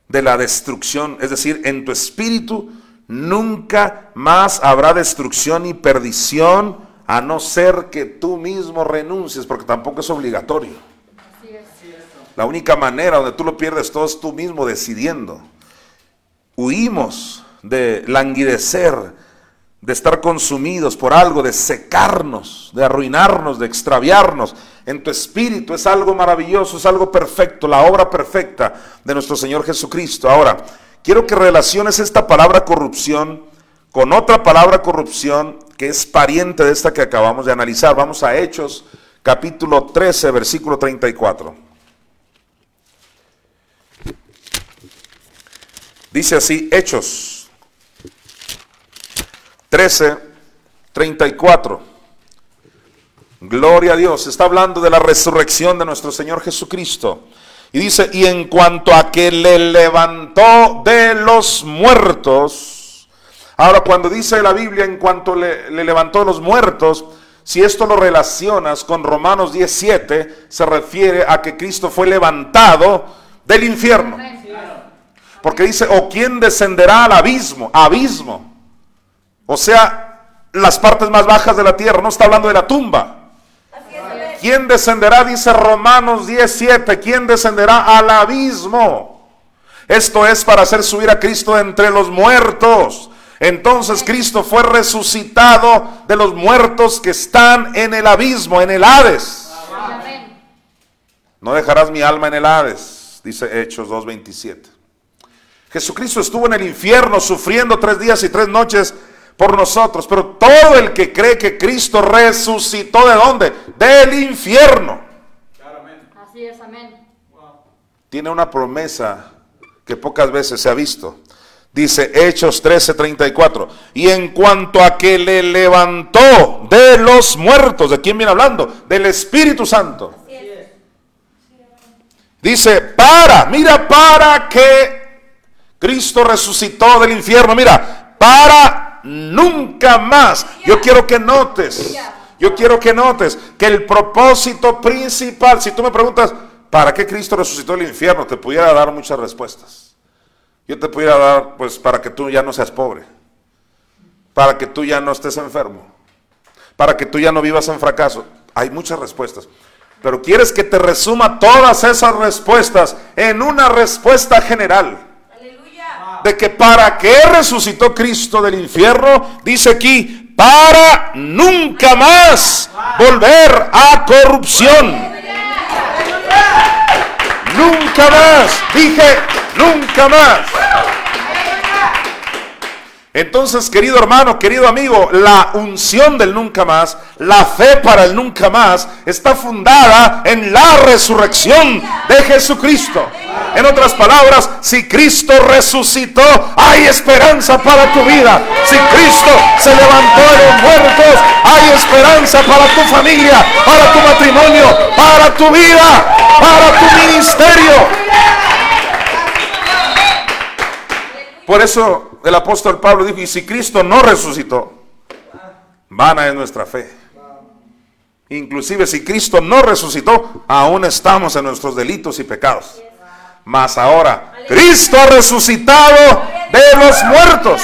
de la destrucción. Es decir, en tu espíritu nunca más habrá destrucción y perdición a no ser que tú mismo renuncies, porque tampoco es obligatorio. La única manera donde tú lo pierdes todo es tú mismo decidiendo. Huimos de languidecer, de estar consumidos por algo, de secarnos, de arruinarnos, de extraviarnos. En tu espíritu es algo maravilloso, es algo perfecto, la obra perfecta de nuestro Señor Jesucristo. Ahora, quiero que relaciones esta palabra corrupción con otra palabra corrupción que es pariente de esta que acabamos de analizar. Vamos a Hechos capítulo 13, versículo 34. Dice así, Hechos 13, 34. Gloria a Dios. Está hablando de la resurrección de nuestro Señor Jesucristo. Y dice, y en cuanto a que le levantó de los muertos. Ahora, cuando dice la Biblia, en cuanto le, le levantó de los muertos, si esto lo relacionas con Romanos 17, se refiere a que Cristo fue levantado del infierno. Porque dice, o quién descenderá al abismo, abismo. O sea, las partes más bajas de la tierra, no está hablando de la tumba. ¿Quién descenderá? Dice Romanos 17, ¿quién descenderá al abismo? Esto es para hacer subir a Cristo entre los muertos. Entonces Cristo fue resucitado de los muertos que están en el abismo, en el Hades. No dejarás mi alma en el Hades, dice Hechos 2.27. Jesucristo estuvo en el infierno sufriendo tres días y tres noches por nosotros, pero todo el que cree que Cristo resucitó de dónde? Del infierno. Así es, amén. Tiene una promesa que pocas veces se ha visto. Dice Hechos 13:34. Y en cuanto a que le levantó de los muertos, ¿de quién viene hablando? Del Espíritu Santo. Dice, para, mira, para que Cristo resucitó del infierno, mira, para nunca más. Yo quiero que notes, yo quiero que notes que el propósito principal, si tú me preguntas, ¿para qué Cristo resucitó del infierno? Te pudiera dar muchas respuestas. Yo te pudiera dar, pues, para que tú ya no seas pobre, para que tú ya no estés enfermo, para que tú ya no vivas en fracaso. Hay muchas respuestas. Pero quieres que te resuma todas esas respuestas en una respuesta general. De que para qué resucitó Cristo del infierno, dice aquí, para nunca más volver a corrupción. Nunca más, dije, nunca más. Entonces, querido hermano, querido amigo, la unción del nunca más, la fe para el nunca más, está fundada en la resurrección de Jesucristo. En otras palabras, si Cristo resucitó, hay esperanza para tu vida. Si Cristo se levantó de los muertos, hay esperanza para tu familia, para tu matrimonio, para tu vida, para tu ministerio. Por eso el apóstol Pablo dijo, y si Cristo no resucitó, vana es nuestra fe. Inclusive si Cristo no resucitó, aún estamos en nuestros delitos y pecados. Mas ahora, Cristo resucitado de los muertos.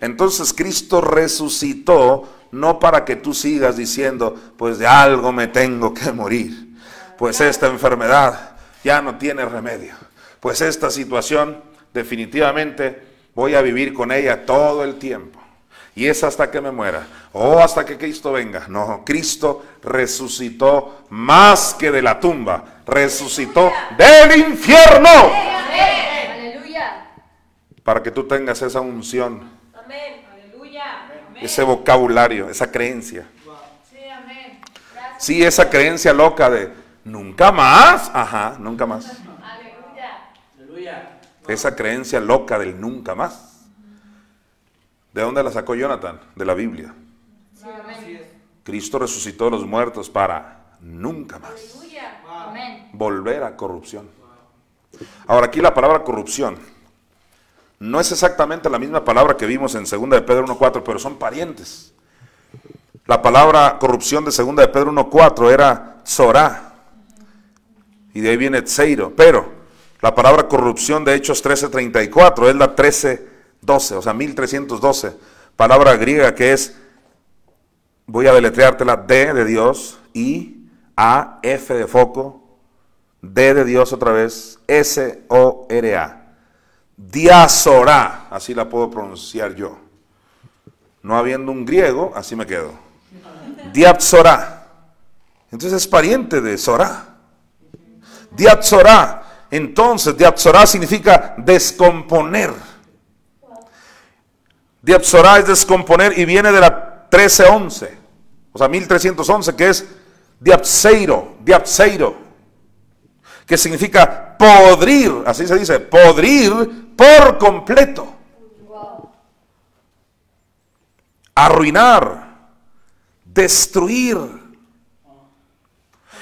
Entonces Cristo resucitó no para que tú sigas diciendo, pues de algo me tengo que morir. Pues esta enfermedad ya no tiene remedio. Pues esta situación definitivamente voy a vivir con ella todo el tiempo. Y es hasta que me muera. O hasta que Cristo venga. No, Cristo resucitó más que de la tumba. Resucitó del infierno. Aleluya. Para que tú tengas esa unción, Amén. Aleluya. ese vocabulario, esa creencia. Sí, amén. Gracias. Sí, esa creencia loca de nunca más. Ajá, nunca más. Aleluya. Esa creencia loca del nunca más. ¿De dónde la sacó Jonathan? De la Biblia. Cristo resucitó de los muertos para nunca más volver a corrupción. Ahora aquí la palabra corrupción no es exactamente la misma palabra que vimos en 2 de Pedro 1.4, pero son parientes. La palabra corrupción de 2 de Pedro 1.4 era tzorá, y de ahí viene tseiro, pero la palabra corrupción de Hechos 13.34 es la 13.12, o sea, 1312, palabra griega que es, voy a deletreártela, D de Dios, I, A, F de foco, D de Dios otra vez, S-O-R-A. Diazorá, así la puedo pronunciar yo. No habiendo un griego, así me quedo. Diapsorá. Entonces es pariente de Sorá. Diapsorá. Entonces, Diapsorá significa descomponer. Diapsorá es descomponer y viene de la 1311, o sea, 1311, que es Diapseiro, Diapseiro, que significa podrir, así se dice, podrir por completo. Arruinar, destruir.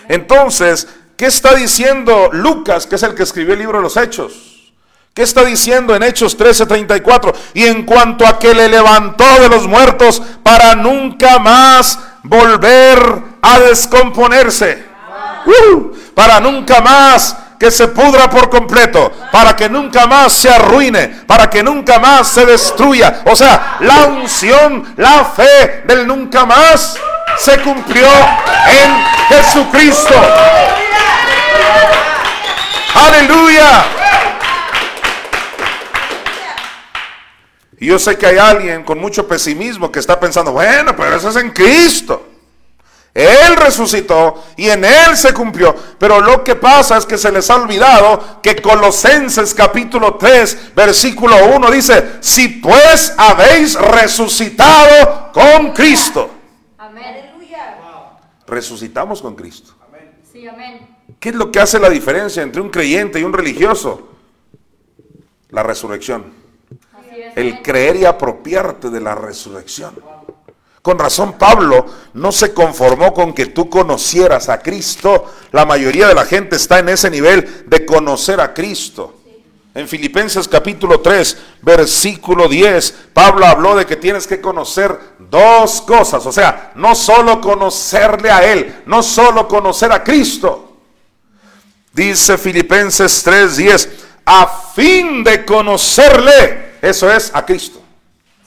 Entonces, ¿qué está diciendo Lucas, que es el que escribió el libro de los Hechos? ¿Qué está diciendo en Hechos 13:34? Y en cuanto a que le levantó de los muertos para nunca más volver a descomponerse. Para nunca más que se pudra por completo, para que nunca más se arruine, para que nunca más se destruya. O sea, la unción, la fe del nunca más se cumplió en Jesucristo. Aleluya. Y yo sé que hay alguien con mucho pesimismo que está pensando, bueno, pero eso es en Cristo. Él resucitó y en Él se cumplió. Pero lo que pasa es que se les ha olvidado que Colosenses capítulo 3, versículo 1 dice, si pues habéis resucitado con Cristo. Amén. Resucitamos con Cristo. Sí, amén. ¿Qué es lo que hace la diferencia entre un creyente y un religioso? La resurrección. El creer y apropiarte de la resurrección. Con razón Pablo no se conformó con que tú conocieras a Cristo. La mayoría de la gente está en ese nivel de conocer a Cristo. En Filipenses capítulo 3, versículo 10, Pablo habló de que tienes que conocer dos cosas. O sea, no solo conocerle a Él, no solo conocer a Cristo. Dice Filipenses 3, 10, a fin de conocerle, eso es a Cristo.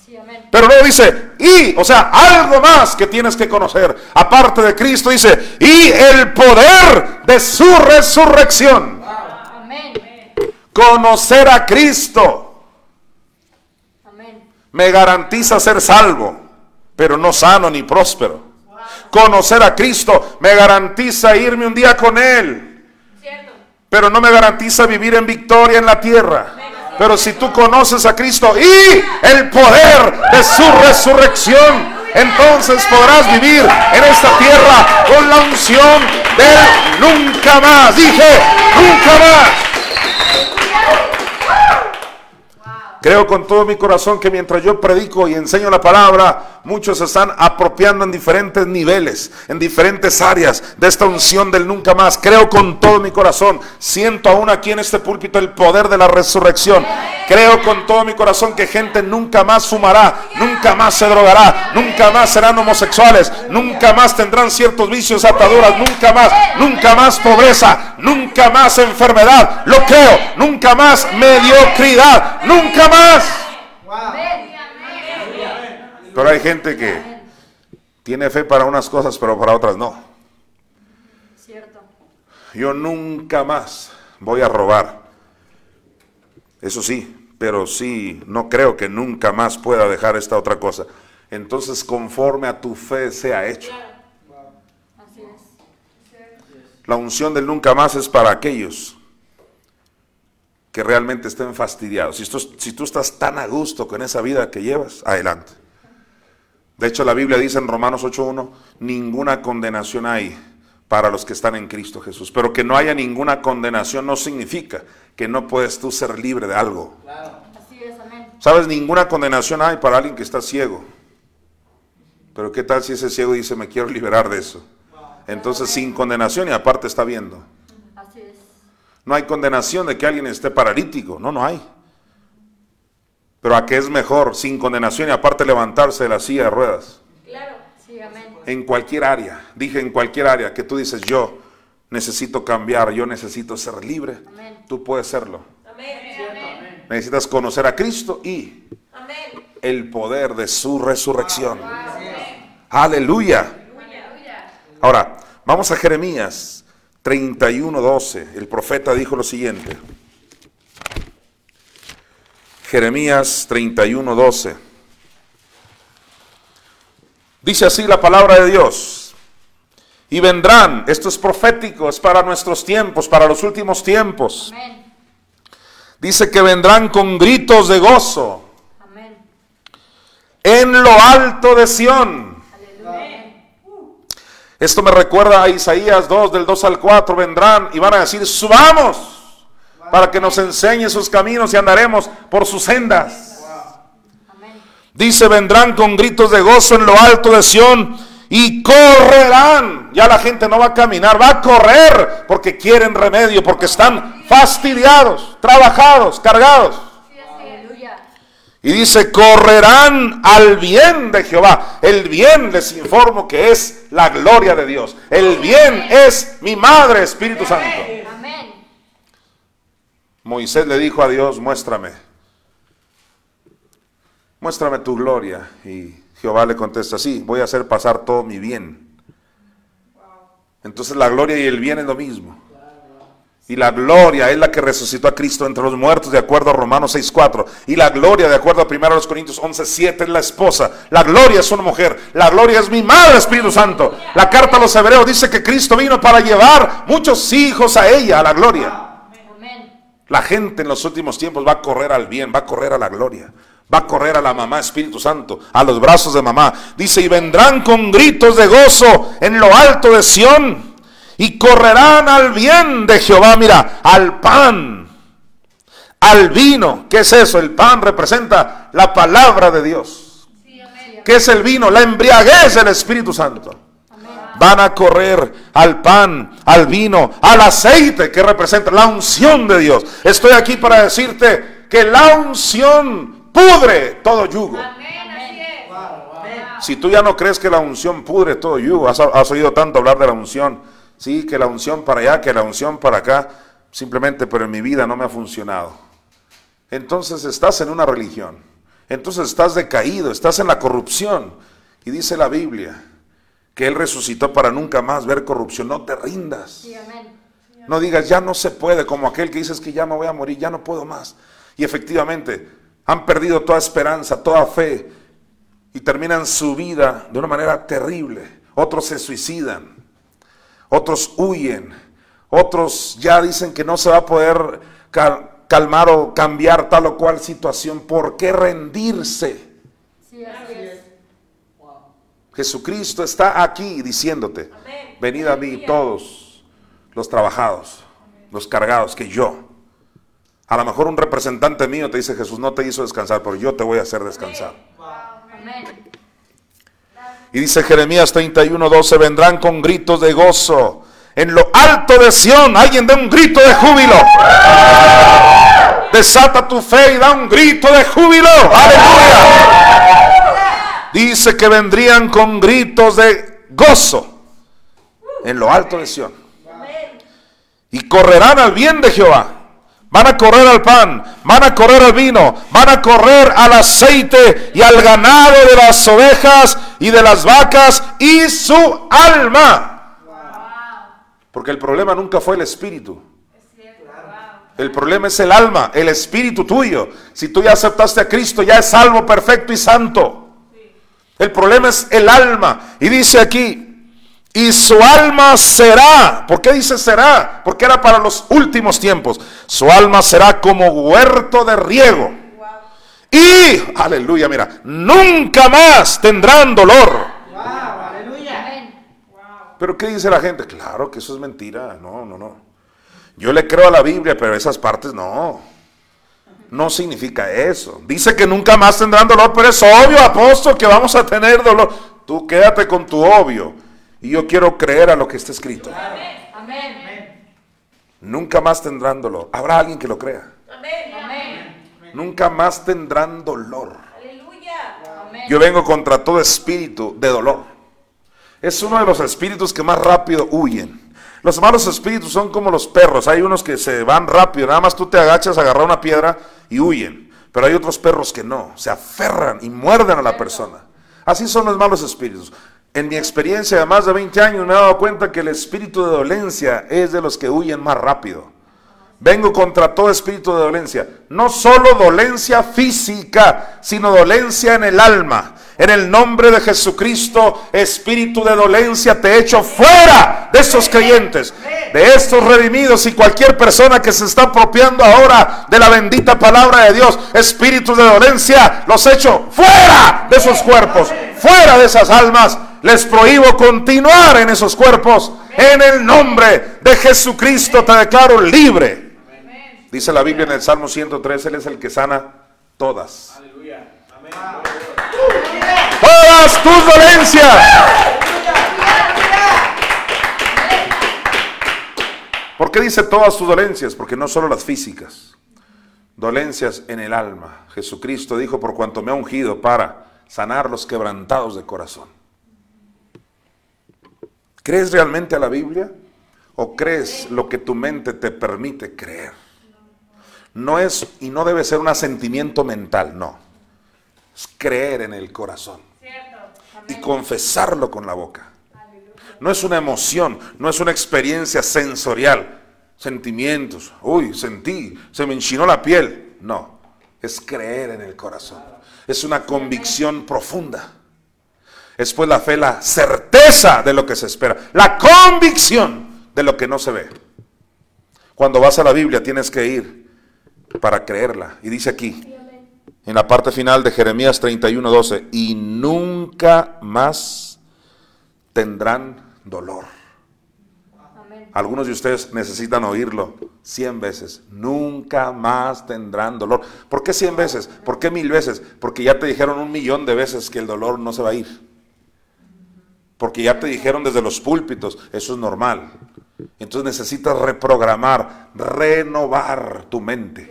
Sí, amén. Pero luego dice, y, o sea, algo más que tienes que conocer. Aparte de Cristo, dice, y el poder de su resurrección. Amén. Conocer a Cristo Amén. me garantiza ser salvo, pero no sano ni próspero. Conocer a Cristo me garantiza irme un día con Él. Pero no me garantiza vivir en victoria en la tierra. Pero si tú conoces a Cristo y el poder de su resurrección, entonces podrás vivir en esta tierra con la unción del nunca más. Dije, nunca más. Creo con todo mi corazón que mientras yo predico y enseño la palabra, muchos se están apropiando en diferentes niveles, en diferentes áreas de esta unción del nunca más. Creo con todo mi corazón, siento aún aquí en este púlpito el poder de la resurrección. Creo con todo mi corazón que gente nunca más fumará, nunca más se drogará, nunca más serán homosexuales, nunca más tendrán ciertos vicios, ataduras, nunca más, nunca más pobreza, nunca más enfermedad. Lo creo, nunca más mediocridad, nunca más. Pero hay gente que tiene fe para unas cosas, pero para otras no. Cierto. Yo nunca más voy a robar. Eso sí, pero sí, no creo que nunca más pueda dejar esta otra cosa. entonces conforme a tu fe sea hecho. Así es. La unción del nunca más es para aquellos que realmente estén fastidiados. Si tú, si tú estás tan a gusto con esa vida que llevas, adelante. De hecho, la Biblia dice en Romanos 8.1, ninguna condenación hay para los que están en Cristo Jesús. Pero que no haya ninguna condenación no significa que no puedes tú ser libre de algo. Así es, amén. ¿Sabes? Ninguna condenación hay para alguien que está ciego. Pero ¿qué tal si ese ciego dice, me quiero liberar de eso? Entonces sin condenación y aparte está viendo. No hay condenación de que alguien esté paralítico. No, no hay. Pero a qué es mejor sin condenación y aparte levantarse de la silla de ruedas. Claro. Sí, amén. En cualquier área. Dije en cualquier área que tú dices yo necesito cambiar, yo necesito ser libre. Amén. Tú puedes serlo. Amén. Amén. Necesitas conocer a Cristo y Amén. el poder de su resurrección. Aleluya. Ahora, vamos a Jeremías 31:12. El profeta dijo lo siguiente. Jeremías 31:12. Dice así la palabra de Dios. Y vendrán, esto es profético, es para nuestros tiempos, para los últimos tiempos. Amén. Dice que vendrán con gritos de gozo Amén. en lo alto de Sión. Esto me recuerda a Isaías 2, del 2 al 4, vendrán y van a decir, subamos para que nos enseñe sus caminos y andaremos por sus sendas. Dice, vendrán con gritos de gozo en lo alto de Sión y correrán. Ya la gente no va a caminar, va a correr porque quieren remedio, porque están fastidiados, trabajados, cargados. Y dice, correrán al bien de Jehová. El bien les informo que es la gloria de Dios. El bien es mi madre, Espíritu Santo. Amén. Moisés le dijo a Dios, muéstrame. Muéstrame tu gloria. Y Jehová le contesta, sí, voy a hacer pasar todo mi bien. Entonces la gloria y el bien es lo mismo. Y la gloria es la que resucitó a Cristo entre los muertos, de acuerdo a Romanos 6.4. Y la gloria, de acuerdo a 1 Corintios 11.7, es la esposa. La gloria es una mujer. La gloria es mi madre, Espíritu Santo. La carta a los hebreos dice que Cristo vino para llevar muchos hijos a ella, a la gloria. La gente en los últimos tiempos va a correr al bien, va a correr a la gloria. Va a correr a la mamá Espíritu Santo, a los brazos de mamá. Dice, y vendrán con gritos de gozo en lo alto de Sión. Y correrán al bien de Jehová, mira, al pan, al vino. ¿Qué es eso? El pan representa la palabra de Dios. ¿Qué es el vino? La embriaguez del Espíritu Santo. Van a correr al pan, al vino, al aceite que representa la unción de Dios. Estoy aquí para decirte que la unción pudre todo yugo. Si tú ya no crees que la unción pudre todo yugo, has, has oído tanto hablar de la unción. Sí, que la unción para allá, que la unción para acá. Simplemente, pero en mi vida no me ha funcionado. Entonces estás en una religión. Entonces estás decaído, estás en la corrupción. Y dice la Biblia que Él resucitó para nunca más ver corrupción. No te rindas. Sí, amén. No digas, ya no se puede, como aquel que dices que ya me voy a morir, ya no puedo más. Y efectivamente, han perdido toda esperanza, toda fe, y terminan su vida de una manera terrible. Otros se suicidan, otros huyen, otros ya dicen que no se va a poder cal- calmar o cambiar tal o cual situación. ¿Por qué rendirse? Sí, así es. Jesucristo está aquí diciéndote, Amén. venid a mí todos los trabajados, los cargados, que yo. A lo mejor un representante mío te dice, Jesús no te hizo descansar, pero yo te voy a hacer descansar. Y dice Jeremías 31, 12, vendrán con gritos de gozo. En lo alto de Sión, alguien dé un grito de júbilo. Desata tu fe y da un grito de júbilo. Aleluya. Dice que vendrían con gritos de gozo. En lo alto de Sión. Y correrán al bien de Jehová. Van a correr al pan, van a correr al vino, van a correr al aceite y al ganado de las ovejas y de las vacas y su alma. Porque el problema nunca fue el espíritu. El problema es el alma, el espíritu tuyo. Si tú ya aceptaste a Cristo, ya es salvo, perfecto y santo. El problema es el alma. Y dice aquí, y su alma será, ¿por qué dice será? Porque era para los últimos tiempos. Su alma será como huerto de riego. Y, aleluya, mira, nunca más tendrán dolor. Pero ¿qué dice la gente? Claro que eso es mentira. No, no, no. Yo le creo a la Biblia, pero esas partes no. No significa eso. Dice que nunca más tendrán dolor, pero es obvio, apóstol, que vamos a tener dolor. Tú quédate con tu obvio. Y yo quiero creer a lo que está escrito. Amén. Nunca más tendrán dolor. Habrá alguien que lo crea. Amén. Nunca más tendrán dolor. Aleluya. Yo vengo contra todo espíritu de dolor. Es uno de los espíritus que más rápido huyen. Los malos espíritus son como los perros. Hay unos que se van rápido. Nada más tú te agachas, agarrar una piedra y huyen. Pero hay otros perros que no. Se aferran y muerden a la persona. Así son los malos espíritus. En mi experiencia de más de 20 años me he dado cuenta que el espíritu de dolencia es de los que huyen más rápido. Vengo contra todo espíritu de dolencia. No solo dolencia física, sino dolencia en el alma. En el nombre de Jesucristo, espíritu de dolencia, te echo fuera de estos creyentes, de estos redimidos y cualquier persona que se está apropiando ahora de la bendita palabra de Dios. Espíritus de dolencia, los echo fuera de esos cuerpos, fuera de esas almas. Les prohíbo continuar en esos cuerpos. En el nombre de Jesucristo te declaro libre. Dice la Biblia en el Salmo 103, Él es el que sana todas. Todas tus dolencias. ¿Por qué dice todas tus dolencias? Porque no solo las físicas. Dolencias en el alma. Jesucristo dijo, por cuanto me ha ungido para sanar los quebrantados de corazón. ¿Crees realmente a la Biblia? ¿O crees lo que tu mente te permite creer? No es y no debe ser un asentimiento mental, no. Es creer en el corazón y confesarlo con la boca. No es una emoción, no es una experiencia sensorial, sentimientos. Uy, sentí, se me enchinó la piel. No, es creer en el corazón. Es una convicción profunda. Es pues la fe, la certeza de lo que se espera, la convicción de lo que no se ve. Cuando vas a la Biblia tienes que ir para creerla. Y dice aquí, en la parte final de Jeremías 31, 12, y nunca más tendrán dolor. Algunos de ustedes necesitan oírlo cien veces. Nunca más tendrán dolor. ¿Por qué cien veces? ¿Por qué mil veces? Porque ya te dijeron un millón de veces que el dolor no se va a ir. Porque ya te dijeron desde los púlpitos, eso es normal. Entonces necesitas reprogramar, renovar tu mente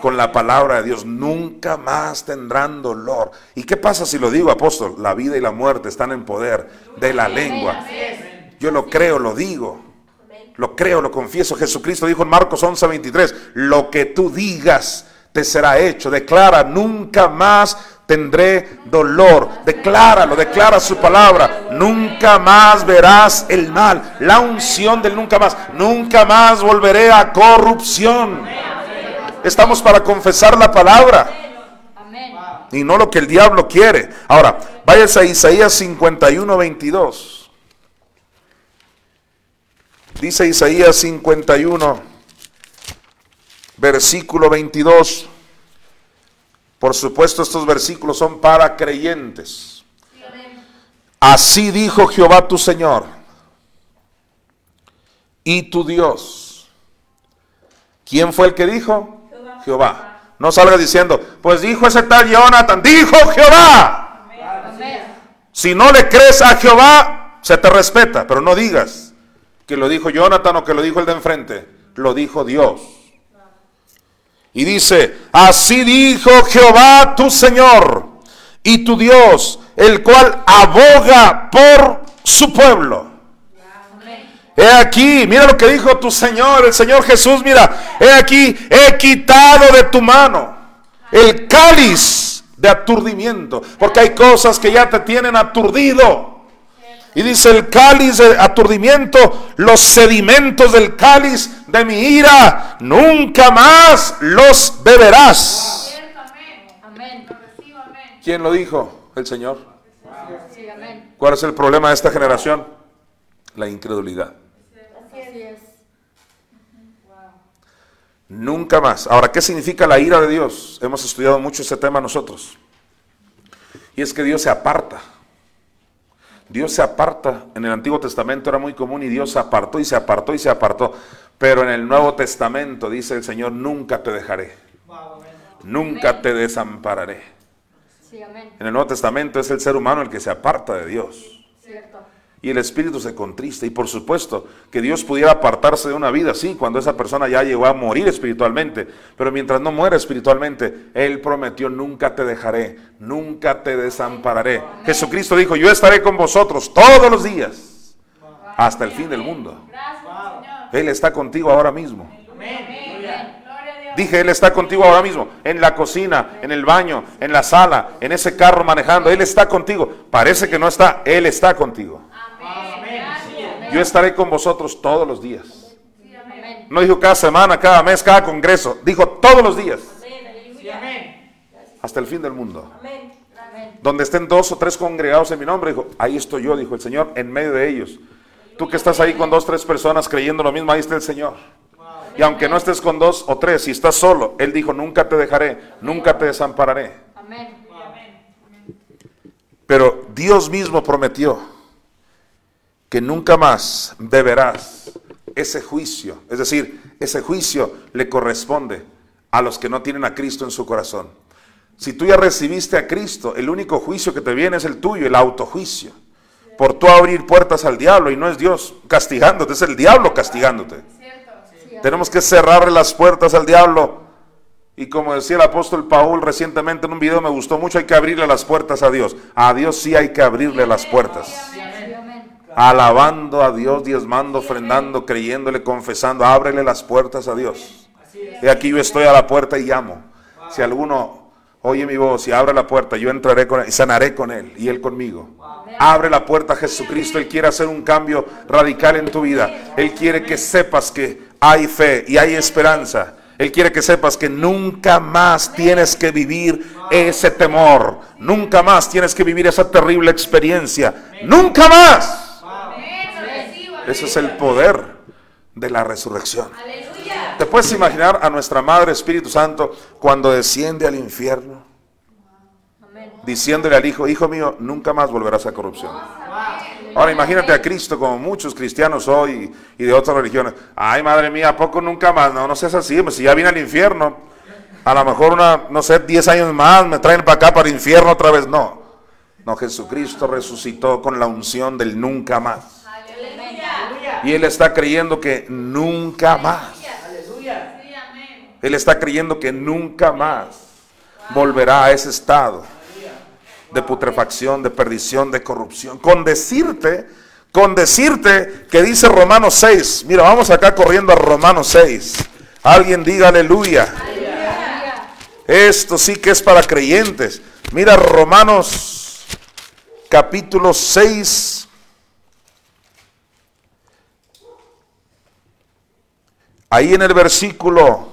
con la palabra de Dios. Nunca más tendrán dolor. ¿Y qué pasa si lo digo, apóstol? La vida y la muerte están en poder de la lengua. Yo lo creo, lo digo. Lo creo, lo confieso. Jesucristo dijo en Marcos 11, 23, lo que tú digas te será hecho. Declara, nunca más tendré dolor. Decláralo, declara su palabra. Nunca más verás el mal. La unción del nunca más. Nunca más volveré a corrupción. Estamos para confesar la palabra y no lo que el diablo quiere. Ahora, váyase a Isaías 51, 22. Dice Isaías 51, versículo 22. Por supuesto, estos versículos son para creyentes. Así dijo Jehová tu Señor y tu Dios. ¿Quién fue el que dijo? Jehová. No salga diciendo, pues dijo ese tal Jonathan, dijo Jehová. Si no le crees a Jehová, se te respeta, pero no digas que lo dijo Jonathan o que lo dijo el de enfrente, lo dijo Dios. Y dice, así dijo Jehová tu Señor y tu Dios, el cual aboga por su pueblo. He aquí, mira lo que dijo tu Señor, el Señor Jesús, mira, he aquí, he quitado de tu mano el cáliz de aturdimiento, porque hay cosas que ya te tienen aturdido. Y dice el cáliz de aturdimiento, los sedimentos del cáliz de mi ira, nunca más los beberás. Amén. ¿Quién lo dijo? El Señor. ¿Cuál es el problema de esta generación? La incredulidad. Nunca más. Ahora, ¿qué significa la ira de Dios? Hemos estudiado mucho ese tema nosotros. Y es que Dios se aparta. Dios se aparta. En el Antiguo Testamento era muy común y Dios se apartó y se apartó y se apartó. Pero en el Nuevo Testamento dice el Señor, nunca te dejaré. Nunca te desampararé. En el Nuevo Testamento es el ser humano el que se aparta de Dios. Y el espíritu se contrista. Y por supuesto que Dios pudiera apartarse de una vida, sí, cuando esa persona ya llegó a morir espiritualmente. Pero mientras no muera espiritualmente, Él prometió, nunca te dejaré, nunca te desampararé. Jesucristo dijo, yo estaré con vosotros todos los días, hasta el fin del mundo. Él está contigo ahora mismo. Dije, Él está contigo ahora mismo, en la cocina, en el baño, en la sala, en ese carro manejando. Él está contigo. Parece que no está, Él está contigo. Yo estaré con vosotros todos los días. No dijo cada semana, cada mes, cada congreso. Dijo todos los días, hasta el fin del mundo. Amén. Donde estén dos o tres congregados en mi nombre, dijo, ahí estoy yo, dijo el Señor, en medio de ellos. Tú que estás ahí con dos, tres personas creyendo lo mismo, ahí está el Señor. Y aunque no estés con dos o tres, si estás solo, Él dijo, nunca te dejaré, nunca te desampararé. Amén. Pero Dios mismo prometió que nunca más beberás ese juicio. Es decir, ese juicio le corresponde a los que no tienen a Cristo en su corazón. Si tú ya recibiste a Cristo, el único juicio que te viene es el tuyo, el autojuicio. Por tú abrir puertas al diablo y no es Dios castigándote, es el diablo castigándote. Tenemos que cerrarle las puertas al diablo. Y como decía el apóstol Paul recientemente en un video, me gustó mucho, hay que abrirle las puertas a Dios. A Dios sí hay que abrirle las puertas. Alabando a Dios, diezmando, ofrendando, creyéndole, confesando. Ábrele las puertas a Dios. Y aquí yo estoy a la puerta y llamo. Si alguno oye mi voz y abre la puerta, yo entraré con él y sanaré con él y él conmigo. Abre la puerta a Jesucristo. Él quiere hacer un cambio radical en tu vida. Él quiere que sepas que hay fe y hay esperanza. Él quiere que sepas que nunca más tienes que vivir ese temor. Nunca más tienes que vivir esa terrible experiencia. Nunca más. Ese es el poder de la resurrección. ¿Te puedes imaginar a nuestra Madre Espíritu Santo cuando desciende al infierno? Diciéndole al Hijo, Hijo mío, nunca más volverás a corrupción. Ahora imagínate a Cristo como muchos cristianos hoy y de otras religiones. Ay, madre mía, ¿a poco nunca más? No, no seas así, pues si ya vine al infierno, a lo mejor una, no sé, 10 años más me traen para acá, para el infierno otra vez. No, no, Jesucristo resucitó con la unción del nunca más. Aleluya. Y Él está creyendo que nunca más. Él está creyendo que nunca más volverá a ese estado de putrefacción, de perdición, de corrupción. Con decirte, con decirte que dice Romanos 6. Mira, vamos acá corriendo a Romanos 6. Alguien diga aleluya. Esto sí que es para creyentes. Mira Romanos capítulo 6. Ahí en el versículo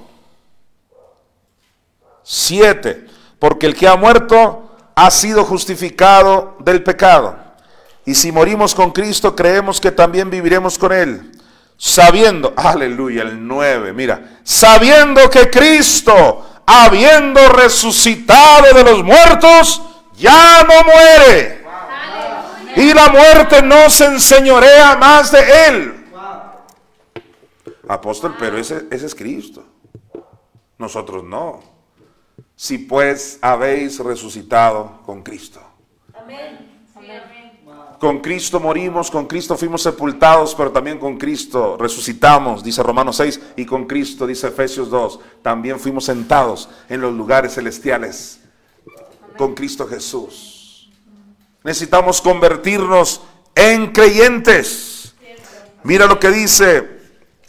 7. Porque el que ha muerto ha sido justificado del pecado. Y si morimos con Cristo, creemos que también viviremos con Él. Sabiendo, aleluya, el 9, mira, sabiendo que Cristo, habiendo resucitado de los muertos, ya no muere. Y la muerte no se enseñorea más de Él. Apóstol, pero ese, ese es Cristo. Nosotros no. Si pues habéis resucitado con Cristo. Con Cristo morimos, con Cristo fuimos sepultados, pero también con Cristo resucitamos, dice Romanos 6, y con Cristo, dice Efesios 2, también fuimos sentados en los lugares celestiales con Cristo Jesús. Necesitamos convertirnos en creyentes. Mira lo que dice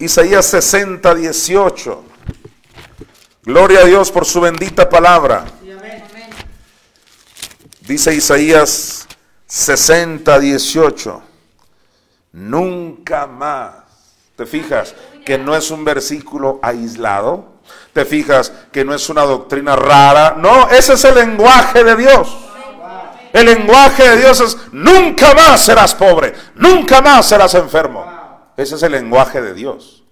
Isaías 60, 18. Gloria a Dios por su bendita palabra. Dice Isaías 60, 18. Nunca más. ¿Te fijas que no es un versículo aislado? ¿Te fijas que no es una doctrina rara? No, ese es el lenguaje de Dios. El lenguaje de Dios es, nunca más serás pobre, nunca más serás enfermo. Ese es el lenguaje de Dios.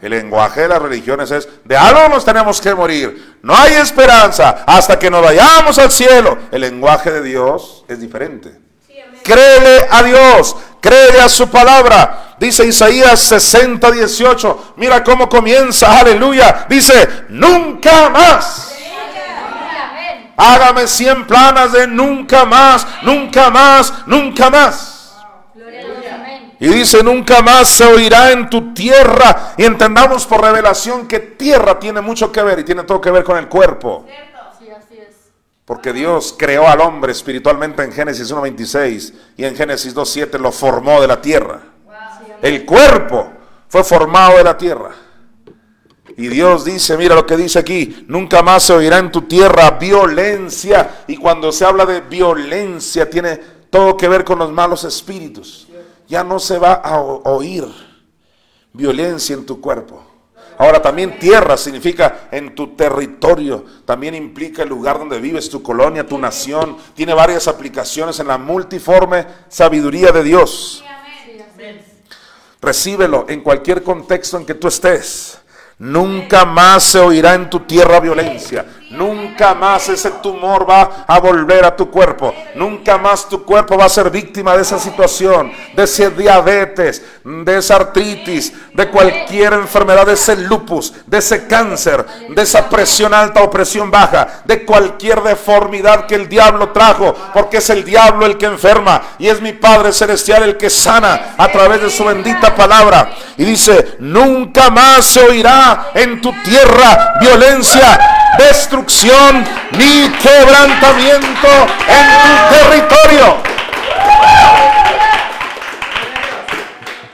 El lenguaje de las religiones es, de algo nos tenemos que morir. No hay esperanza hasta que nos vayamos al cielo. El lenguaje de Dios es diferente. Créele a Dios, créele a su palabra. Dice Isaías 60, 18. Mira cómo comienza, aleluya. Dice, nunca más. Hágame cien planas de nunca más, nunca más, nunca más. Gloria a Dios. Amén. Y dice, nunca más se oirá en tu tierra. Y entendamos por revelación que tierra tiene mucho que ver y tiene todo que ver con el cuerpo. Sí, así es. Porque Dios creó al hombre espiritualmente en Génesis 1.26 y en Génesis 2.7 lo formó de la tierra. El cuerpo fue formado de la tierra. Y Dios dice, mira lo que dice aquí, nunca más se oirá en tu tierra violencia. Y cuando se habla de violencia tiene todo que ver con los malos espíritus. Ya no se va a oír violencia en tu cuerpo. Ahora también tierra significa en tu territorio, también implica el lugar donde vives, tu colonia, tu nación. Tiene varias aplicaciones en la multiforme sabiduría de Dios. Recíbelo en cualquier contexto en que tú estés. Nunca más se oirá en tu tierra violencia. Nunca más ese tumor va a volver a tu cuerpo. Nunca más tu cuerpo va a ser víctima de esa situación, de ese diabetes, de esa artritis, de cualquier enfermedad, de ese lupus, de ese cáncer, de esa presión alta o presión baja, de cualquier deformidad que el diablo trajo, porque es el diablo el que enferma y es mi Padre Celestial el que sana a través de su bendita palabra. Y dice, nunca más se oirá en tu tierra violencia, destrucción ni quebrantamiento en tu territorio.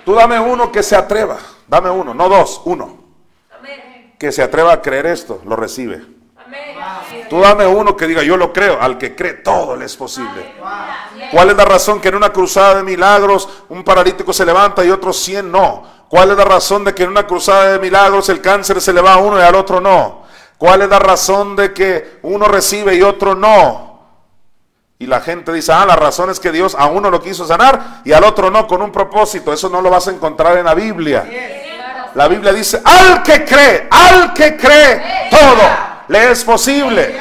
Tú dame uno que se atreva, dame uno, no dos, uno. Que se atreva a creer esto, lo recibe. Tú dame uno que diga, yo lo creo, al que cree todo le es posible. ¿Cuál es la razón que en una cruzada de milagros un paralítico se levanta y otros 100 no? ¿Cuál es la razón de que en una cruzada de milagros el cáncer se le va a uno y al otro no? ¿Cuál es la razón de que uno recibe y otro no? Y la gente dice, ah, la razón es que Dios a uno lo quiso sanar y al otro no, con un propósito. Eso no lo vas a encontrar en la Biblia. La Biblia dice, al que cree, al que cree, todo le es posible.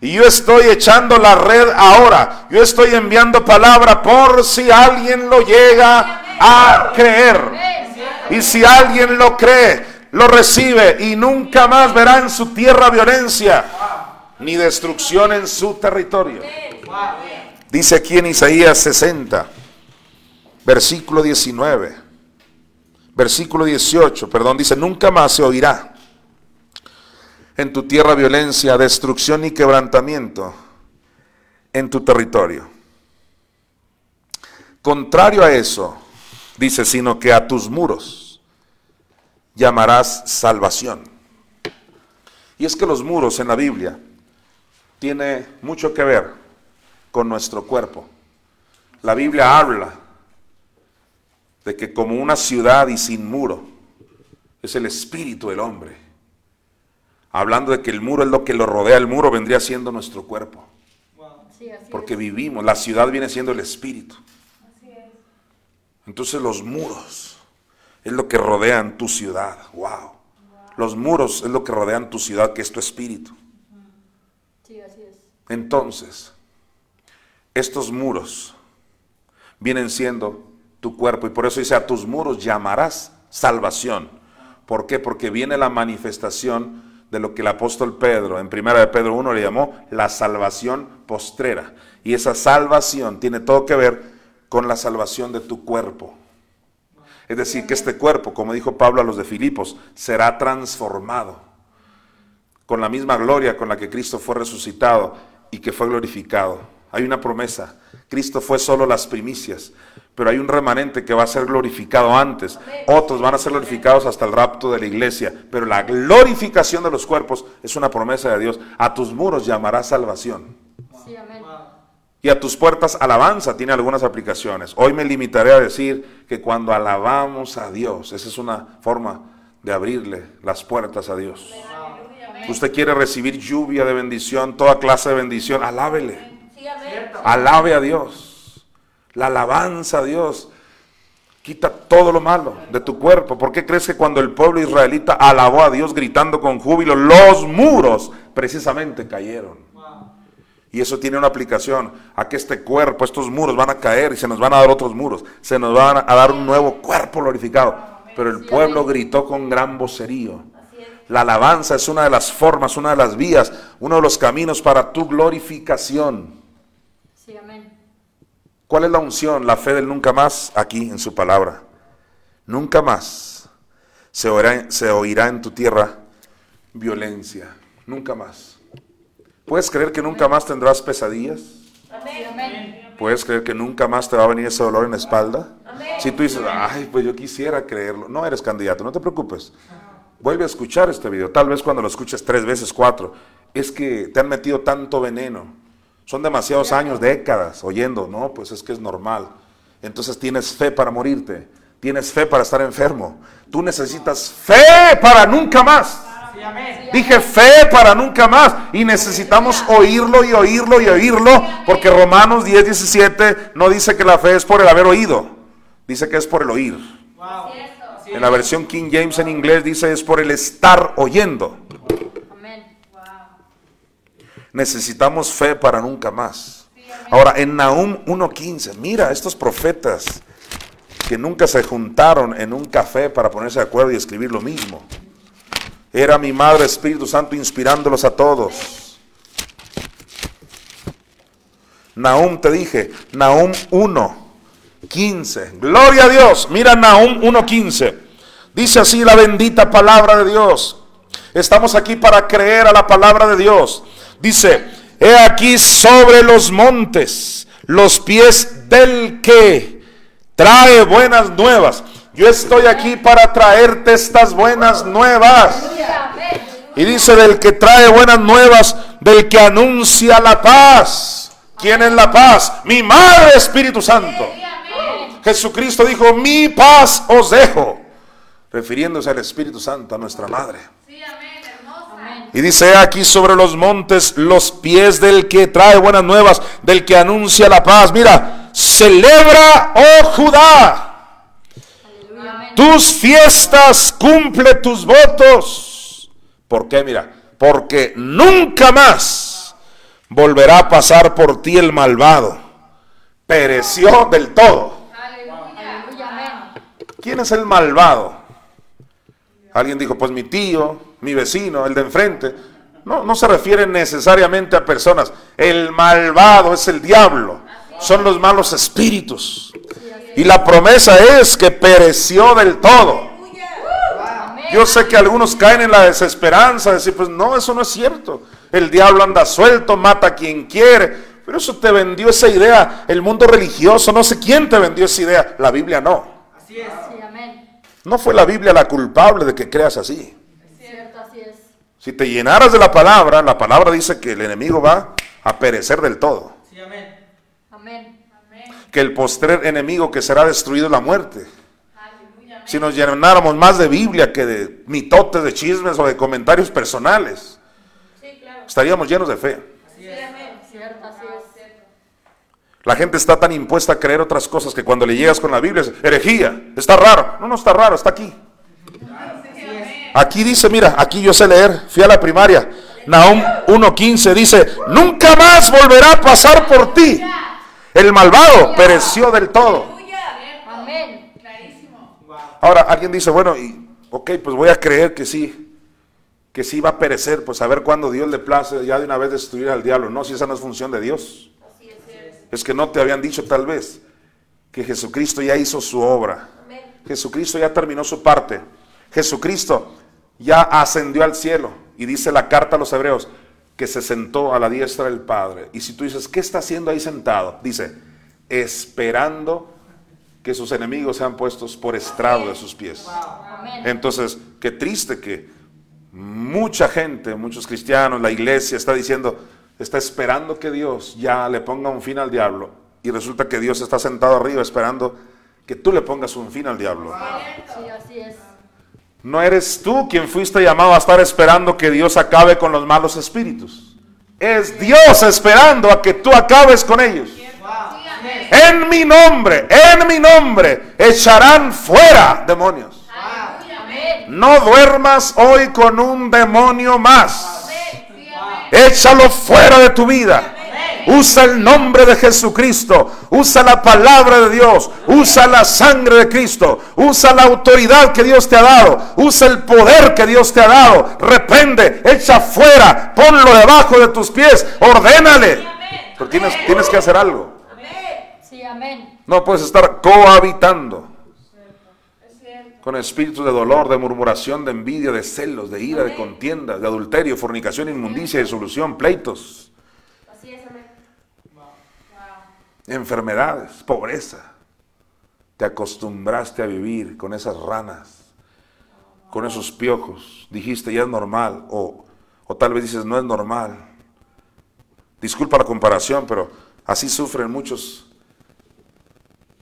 Y yo estoy echando la red ahora. Yo estoy enviando palabra por si alguien lo llega a creer. Y si alguien lo cree, lo recibe y nunca más verá en su tierra violencia ni destrucción en su territorio. Dice aquí en Isaías 60, versículo 19, versículo 18, perdón, dice, nunca más se oirá en tu tierra violencia, destrucción y quebrantamiento en tu territorio. Contrario a eso, dice, sino que a tus muros llamarás salvación. Y es que los muros en la Biblia tiene mucho que ver con nuestro cuerpo. La Biblia habla de que como una ciudad y sin muro es el espíritu del hombre. Hablando de que el muro es lo que lo rodea, el muro vendría siendo nuestro cuerpo. Porque vivimos, la ciudad viene siendo el espíritu. Entonces los muros es lo que rodean tu ciudad. Wow. Los muros es lo que rodean tu ciudad, que es tu espíritu. es. Sí, así es. Entonces, estos muros vienen siendo tu cuerpo y por eso dice a tus muros llamarás salvación. ¿Por qué? Porque viene la manifestación de lo que el apóstol Pedro en primera de Pedro 1 le llamó la salvación postrera. Y esa salvación tiene todo que ver con la salvación de tu cuerpo. Es decir, que este cuerpo, como dijo Pablo a los de Filipos, será transformado con la misma gloria con la que Cristo fue resucitado y que fue glorificado. Hay una promesa. Cristo fue solo las primicias, pero hay un remanente que va a ser glorificado antes. Otros van a ser glorificados hasta el rapto de la iglesia, pero la glorificación de los cuerpos es una promesa de Dios. A tus muros llamará salvación. Sí, amén. Y a tus puertas alabanza tiene algunas aplicaciones. Hoy me limitaré a decir que cuando alabamos a Dios, esa es una forma de abrirle las puertas a Dios. Usted quiere recibir lluvia de bendición, toda clase de bendición, alábele. Alabe a Dios. La alabanza a Dios. Quita todo lo malo de tu cuerpo. ¿Por qué crees que cuando el pueblo israelita alabó a Dios gritando con júbilo, los muros precisamente cayeron? Y eso tiene una aplicación a que este cuerpo, estos muros van a caer y se nos van a dar otros muros. Se nos van a dar un nuevo cuerpo glorificado. Pero el pueblo gritó con gran vocerío. La alabanza es una de las formas, una de las vías, uno de los caminos para tu glorificación. Sí, amén. ¿Cuál es la unción? La fe del nunca más aquí en su palabra. Nunca más se oirá, se oirá en tu tierra violencia. Nunca más. ¿Puedes creer que nunca más tendrás pesadillas? ¿Puedes creer que nunca más te va a venir ese dolor en la espalda? Si tú dices, ay, pues yo quisiera creerlo. No eres candidato, no te preocupes. Vuelve a escuchar este video. Tal vez cuando lo escuches tres veces, cuatro. Es que te han metido tanto veneno. Son demasiados años, décadas, oyendo. No, pues es que es normal. Entonces tienes fe para morirte. Tienes fe para estar enfermo. Tú necesitas fe para nunca más. Dije fe para nunca más. Y necesitamos oírlo y oírlo y oírlo. Porque Romanos 10, 17 no dice que la fe es por el haber oído. Dice que es por el oír. En la versión King James en inglés dice es por el estar oyendo. Necesitamos fe para nunca más. Ahora, en Nahum 1.15, mira, estos profetas que nunca se juntaron en un café para ponerse de acuerdo y escribir lo mismo. Era mi Madre Espíritu Santo inspirándolos a todos. Nahum te dije, Nahum 1.15. Gloria a Dios. Mira Nahum 1.15. Dice así la bendita palabra de Dios. Estamos aquí para creer a la palabra de Dios. Dice, he aquí sobre los montes los pies del que trae buenas nuevas. Yo estoy aquí para traerte estas buenas nuevas. Y dice del que trae buenas nuevas, del que anuncia la paz. ¿Quién es la paz? Mi Madre Espíritu Santo. Jesucristo dijo, mi paz os dejo. Refiriéndose al Espíritu Santo, a nuestra Madre. Y dice, "He aquí sobre los montes los pies del que trae buenas nuevas, del que anuncia la paz. Mira, celebra, oh Judá. Tus fiestas, cumple tus votos. ¿Por qué? Mira, porque nunca más volverá a pasar por ti el malvado. Pereció del todo. ¿Quién es el malvado? Alguien dijo, pues mi tío, mi vecino, el de enfrente. No, no se refiere necesariamente a personas. El malvado es el diablo. Son los malos espíritus. Y la promesa es que pereció del todo. Yo sé que algunos caen en la desesperanza, de decir, pues no, eso no es cierto. El diablo anda suelto, mata a quien quiere. Pero eso te vendió esa idea, el mundo religioso, no sé quién te vendió esa idea. La Biblia no. Sí, amén. No fue la Biblia la culpable de que creas así. Cierto, así es. Si te llenaras de la palabra, la palabra dice que el enemigo va a perecer del todo. Amén. Que el postrer enemigo que será destruido es la muerte. Si nos llenáramos más de Biblia que de mitotes, de chismes o de comentarios personales, estaríamos llenos de fe. La gente está tan impuesta a creer otras cosas que cuando le llegas con la Biblia es herejía. Está raro. No, no está raro, está aquí. Aquí dice, mira, aquí yo sé leer, fui a la primaria. Nahum 1.15 dice, nunca más volverá a pasar por ti. El malvado pereció del todo. Amén. Clarísimo. Ahora, alguien dice, bueno, y, ok, pues voy a creer que sí, que sí va a perecer, pues a ver cuándo Dios le place ya de una vez destruir al diablo. No, si esa no es función de Dios. Es que no te habían dicho tal vez que Jesucristo ya hizo su obra. Jesucristo ya terminó su parte. Jesucristo ya ascendió al cielo. Y dice la carta a los hebreos que se sentó a la diestra del Padre. Y si tú dices, ¿qué está haciendo ahí sentado? Dice, esperando que sus enemigos sean puestos por estrado de sus pies. Entonces, qué triste que mucha gente, muchos cristianos, la iglesia está diciendo, está esperando que Dios ya le ponga un fin al diablo. Y resulta que Dios está sentado arriba esperando que tú le pongas un fin al diablo. Sí, así es. No eres tú quien fuiste llamado a estar esperando que Dios acabe con los malos espíritus. Es Dios esperando a que tú acabes con ellos. En mi nombre, en mi nombre, echarán fuera demonios. No duermas hoy con un demonio más. Échalo fuera de tu vida. Usa el nombre de Jesucristo. Usa la palabra de Dios. Usa la sangre de Cristo. Usa la autoridad que Dios te ha dado. Usa el poder que Dios te ha dado. Reprende, echa fuera. Ponlo debajo de tus pies. Ordénale. Pero tienes, tienes que hacer algo. No puedes estar cohabitando con espíritus de dolor, de murmuración, de envidia, de celos, de ira, de contiendas, de adulterio, fornicación, inmundicia, disolución, pleitos, Así es, amén. Enfermedades, pobreza. Te acostumbraste a vivir con esas ranas, con esos piojos. Dijiste, ya es normal. O, o tal vez dices, no es normal. Disculpa la comparación, pero así sufren muchos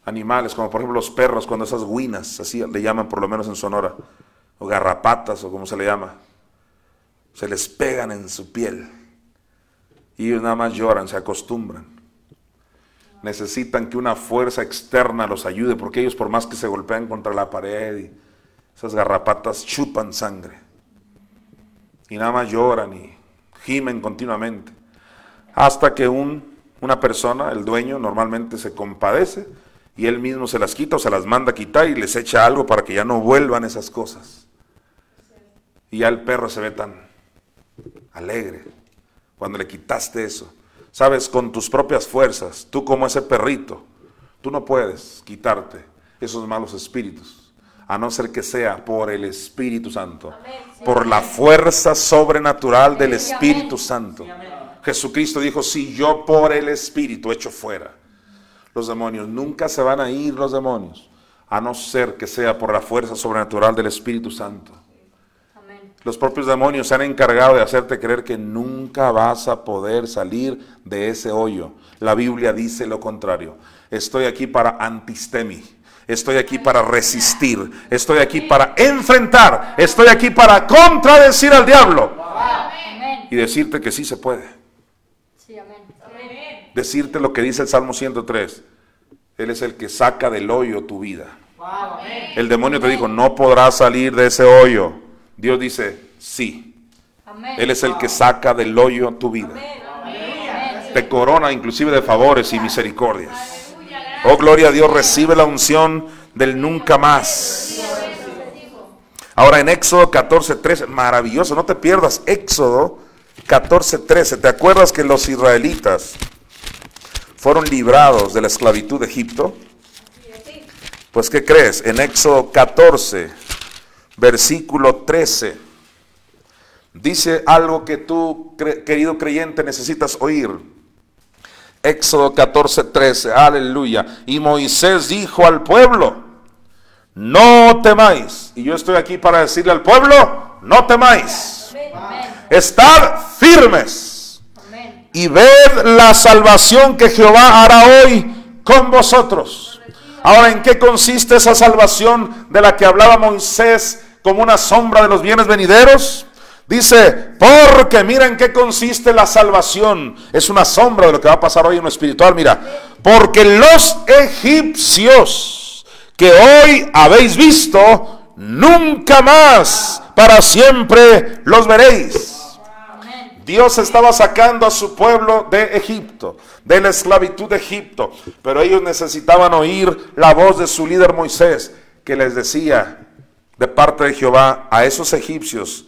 animales, como por ejemplo los perros, cuando esas guinas, así le llaman por lo menos en Sonora, o garrapatas, o como se le llama, se les pegan en su piel. Y nada más lloran, se acostumbran. Necesitan que una fuerza externa los ayude, porque ellos por más que se golpean contra la pared, y esas garrapatas chupan sangre. Y nada más lloran y gimen continuamente. Hasta que un, una persona, el dueño, normalmente se compadece y él mismo se las quita o se las manda a quitar y les echa algo para que ya no vuelvan esas cosas. Y ya el perro se ve tan alegre cuando le quitaste eso. Sabes, con tus propias fuerzas, tú como ese perrito, tú no puedes quitarte esos malos espíritus, a no ser que sea por el Espíritu Santo, por la fuerza sobrenatural del Espíritu Santo. Jesucristo dijo, si yo por el Espíritu echo fuera los demonios, nunca se van a ir los demonios, a no ser que sea por la fuerza sobrenatural del Espíritu Santo. Los propios demonios se han encargado de hacerte creer que nunca vas a poder salir de ese hoyo. La Biblia dice lo contrario. Estoy aquí para antistemi. Estoy aquí para resistir. Estoy aquí para enfrentar. Estoy aquí para contradecir al diablo. Y decirte que sí se puede. Decirte lo que dice el Salmo 103. Él es el que saca del hoyo tu vida. El demonio te dijo, no podrás salir de ese hoyo. Dios dice, sí. Amén. Él es el que saca del hoyo tu vida. Te corona inclusive de favores y misericordias. Oh, gloria a Dios, recibe la unción del nunca más. Ahora en Éxodo 14, 13, maravilloso, no te pierdas. Éxodo 14, 13. ¿Te acuerdas que los israelitas fueron librados de la esclavitud de Egipto? Pues ¿qué crees? En Éxodo 14, versículo 13, dice algo que tú, cre- querido creyente, necesitas oír. Éxodo 14, 13, aleluya. Y Moisés dijo al pueblo, no temáis. Y yo estoy aquí para decirle al pueblo, no temáis. Amén. Estad firmes Amén. y ved la salvación que Jehová hará hoy con vosotros. Ahora, ¿en qué consiste esa salvación de la que hablaba Moisés como una sombra de los bienes venideros? Dice, porque mira en qué consiste la salvación. Es una sombra de lo que va a pasar hoy en lo espiritual. Mira, porque los egipcios que hoy habéis visto, nunca más para siempre los veréis. Dios estaba sacando a su pueblo de Egipto, de la esclavitud de Egipto, pero ellos necesitaban oír la voz de su líder Moisés, que les decía de parte de Jehová a esos egipcios,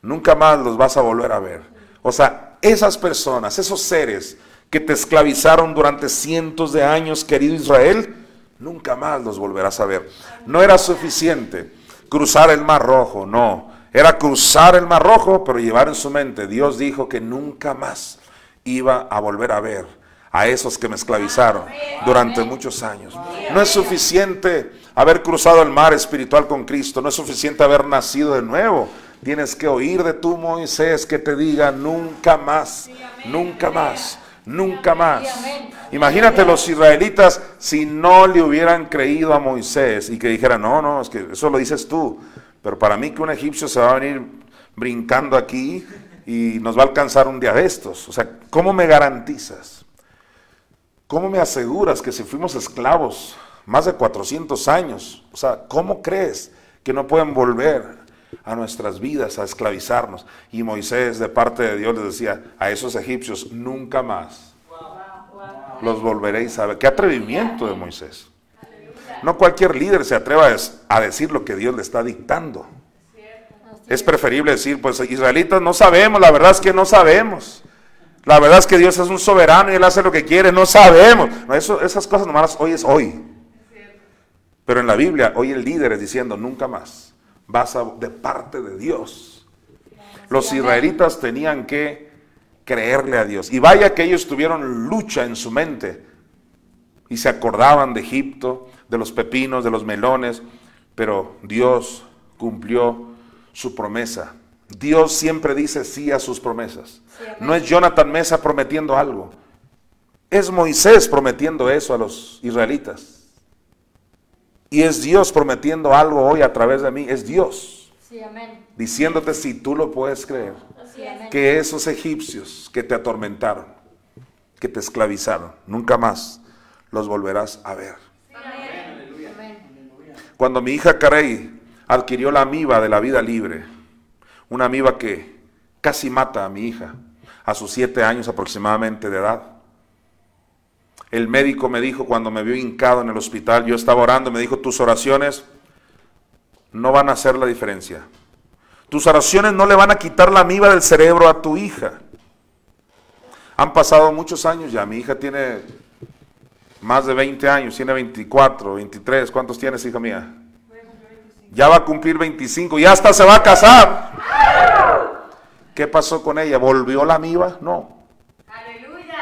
nunca más los vas a volver a ver. O sea, esas personas, esos seres que te esclavizaron durante cientos de años, querido Israel, nunca más los volverás a ver. No era suficiente cruzar el mar rojo, no. Era cruzar el mar rojo, pero llevar en su mente, Dios dijo que nunca más iba a volver a ver a esos que me esclavizaron durante muchos años. No es suficiente haber cruzado el mar espiritual con Cristo, no es suficiente haber nacido de nuevo. Tienes que oír de tu Moisés que te diga nunca más, nunca más, nunca más. Imagínate los israelitas si no le hubieran creído a Moisés y que dijeran, no, no, es que eso lo dices tú, pero para mí que un egipcio se va a venir brincando aquí, y nos va a alcanzar un día de estos. O sea, ¿cómo me garantizas? ¿Cómo me aseguras que si fuimos esclavos más de 400 años, o sea, ¿cómo crees que no pueden volver a nuestras vidas a esclavizarnos? Y Moisés de parte de Dios les decía a esos egipcios, nunca más los volveréis a ver. Qué atrevimiento de Moisés. No cualquier líder se atreva a decir lo que Dios le está dictando. Es preferible decir, pues israelitas no sabemos, la verdad es que no sabemos. La verdad es que Dios es un soberano y Él hace lo que quiere, no sabemos. No, eso- esas cosas nomás hoy es hoy. Pero en la Biblia, hoy el líder es diciendo, nunca más vas a, de parte de Dios. Los israelitas tenían que creerle a Dios. Y vaya que ellos tuvieron lucha en su mente. Y se acordaban de Egipto, de los pepinos, de los melones. Pero Dios cumplió su promesa. Dios siempre dice sí a sus promesas. Sí. No es Jonathan Mesa prometiendo algo. Es Moisés prometiendo eso a los israelitas. Y es Dios prometiendo algo hoy a través de mí. Es Dios Sí, amén. diciéndote si tú lo puedes creer. Sí, amén. Que esos egipcios que te atormentaron, que te esclavizaron, nunca más los volverás a ver. Amén. Cuando mi hija Carey adquirió la amiba de la vida libre, una amiba que casi mata a mi hija a sus siete años aproximadamente de edad. El médico me dijo cuando me vio hincado en el hospital, yo estaba orando, me dijo, tus oraciones no van a hacer la diferencia. Tus oraciones no le van a quitar la amiba del cerebro a tu hija. Han pasado muchos años ya, mi hija tiene más de 20 años, tiene 24, 23, ¿cuántos tienes, hija mía? Ya va a cumplir 25 y hasta se va a casar. ¿Qué pasó con ella? ¿Volvió la amiba? No. Aleluya.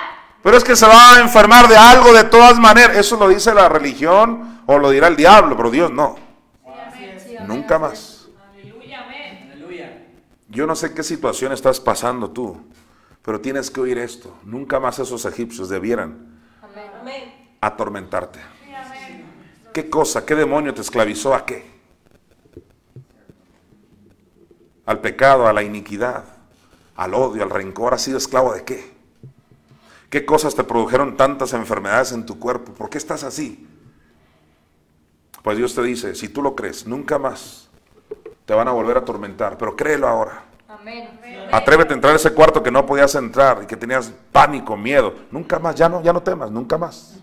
Pero es que se va a enfermar de algo de todas maneras. Eso lo dice la religión o lo dirá el diablo, pero Dios no. Sí. Nunca más. Aleluya, amén. Yo no sé qué situación estás pasando tú, pero tienes que oír esto. Nunca más esos egipcios debieran Amén. Amén. atormentarte. ¿Qué cosa? ¿Qué demonio te esclavizó a qué? Al pecado, a la iniquidad, al odio, al rencor. ¿Has sido esclavo de qué? ¿Qué cosas te produjeron tantas enfermedades en tu cuerpo? ¿Por qué estás así? Pues Dios te dice, si tú lo crees, nunca más te van a volver a atormentar, pero créelo ahora. Amén. Atrévete a entrar a ese cuarto que no podías entrar y que tenías pánico, miedo. Nunca más, ya no, ya no temas, nunca más.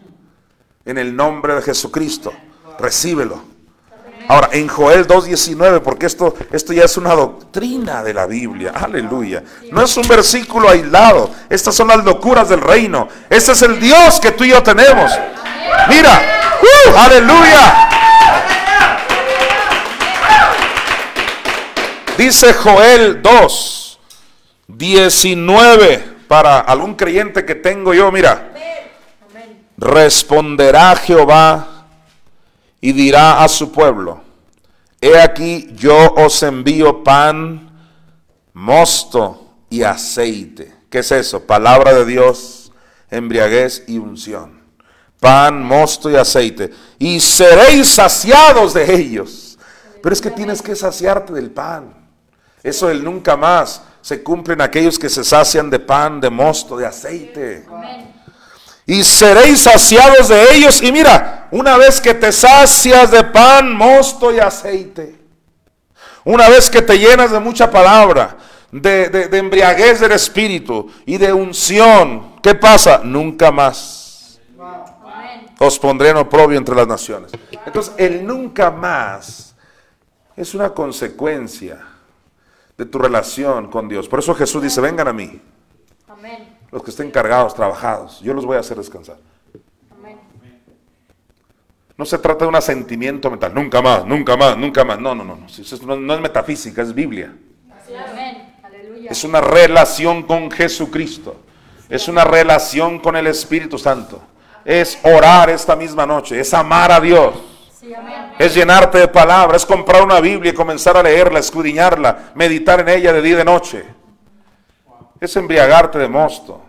En el nombre de Jesucristo, recíbelo. Ahora, en Joel 2.19, porque esto, esto ya es una doctrina de la Biblia, aleluya. No es un versículo aislado, estas son las locuras del reino. Este es el Dios que tú y yo tenemos. Mira, ¡uh! aleluya. Dice Joel 2, 19, para algún creyente que tengo yo, mira. Responderá Jehová y dirá a su pueblo, he aquí yo os envío pan, mosto y aceite. ¿Qué es eso? Palabra de Dios, embriaguez y unción. Pan, mosto y aceite. Y seréis saciados de ellos. Pero es que tienes que saciarte del pan. Eso del nunca más se cumple en aquellos que se sacian de pan, de mosto, de aceite y seréis saciados de ellos. Y mira, una vez que te sacias de pan, mosto y aceite, una vez que te llenas de mucha palabra, de, de- de embriaguez del espíritu y de unción, ¿qué pasa? Nunca más os pondré en oprobio entre las naciones. Entonces, el nunca más es una consecuencia de tu relación con Dios. Por eso Jesús dice, vengan a mí, los que estén cargados, trabajados, yo los voy a hacer descansar. No se trata de un asentimiento mental, nunca más, nunca más, nunca más. No, no, no, no. Eso no, no es metafísica, es Biblia. Amén. Es una relación con Jesucristo. Es una relación con el Espíritu Santo. Es orar esta misma noche, es amar a Dios. Sí, amén. Es llenarte de palabra, es comprar una Biblia y comenzar a leerla, escudriñarla, meditar en ella de día y de noche. Es embriagarte de mosto.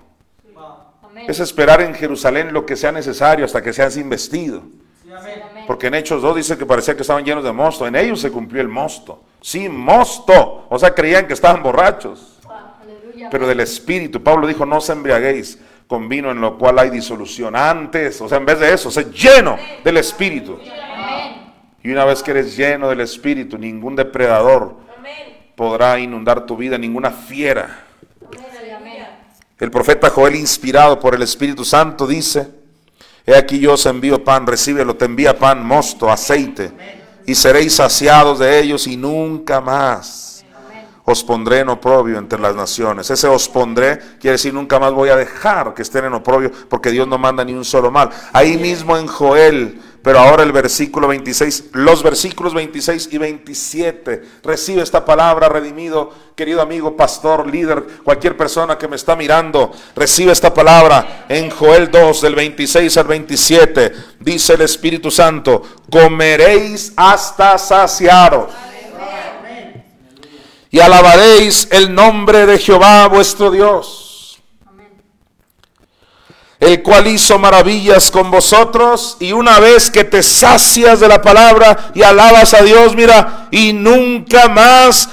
Amén. Es esperar en Jerusalén lo que sea necesario hasta que seas investido. Porque en Hechos 2 dice que parecía que estaban llenos de mosto. En ellos se cumplió el mosto. Sí, mosto. O sea, creían que estaban borrachos. Aleluya. pero del Espíritu. Pablo dijo, no os embriaguéis con vino en lo cual hay disolución. Antes, o sea, en vez de eso, sé lleno del Espíritu. Y una vez que eres lleno del Espíritu, ningún depredador podrá inundar tu vida, ninguna fiera. El profeta Joel, inspirado por el Espíritu Santo, dice, He aquí yo os envío pan, recíbelo, te envía pan, mosto, aceite, y seréis saciados de ellos y nunca más os pondré en oprobio entre las naciones. Ese os pondré quiere decir nunca más voy a dejar que estén en oprobio, porque Dios no manda ni un solo mal. Ahí mismo en Joel, pero ahora el versículo 26, los versículos 26 y 27, recibe esta palabra, redimido, querido amigo, pastor, líder, cualquier persona que me está mirando, recibe esta palabra en Joel 2, del 26 al 27, dice el Espíritu Santo, comeréis hasta saciaros y alabaréis el nombre de Jehová vuestro Dios, el cual hizo maravillas con vosotros, y una vez que te sacias de la palabra y alabas a Dios, mira, y nunca más,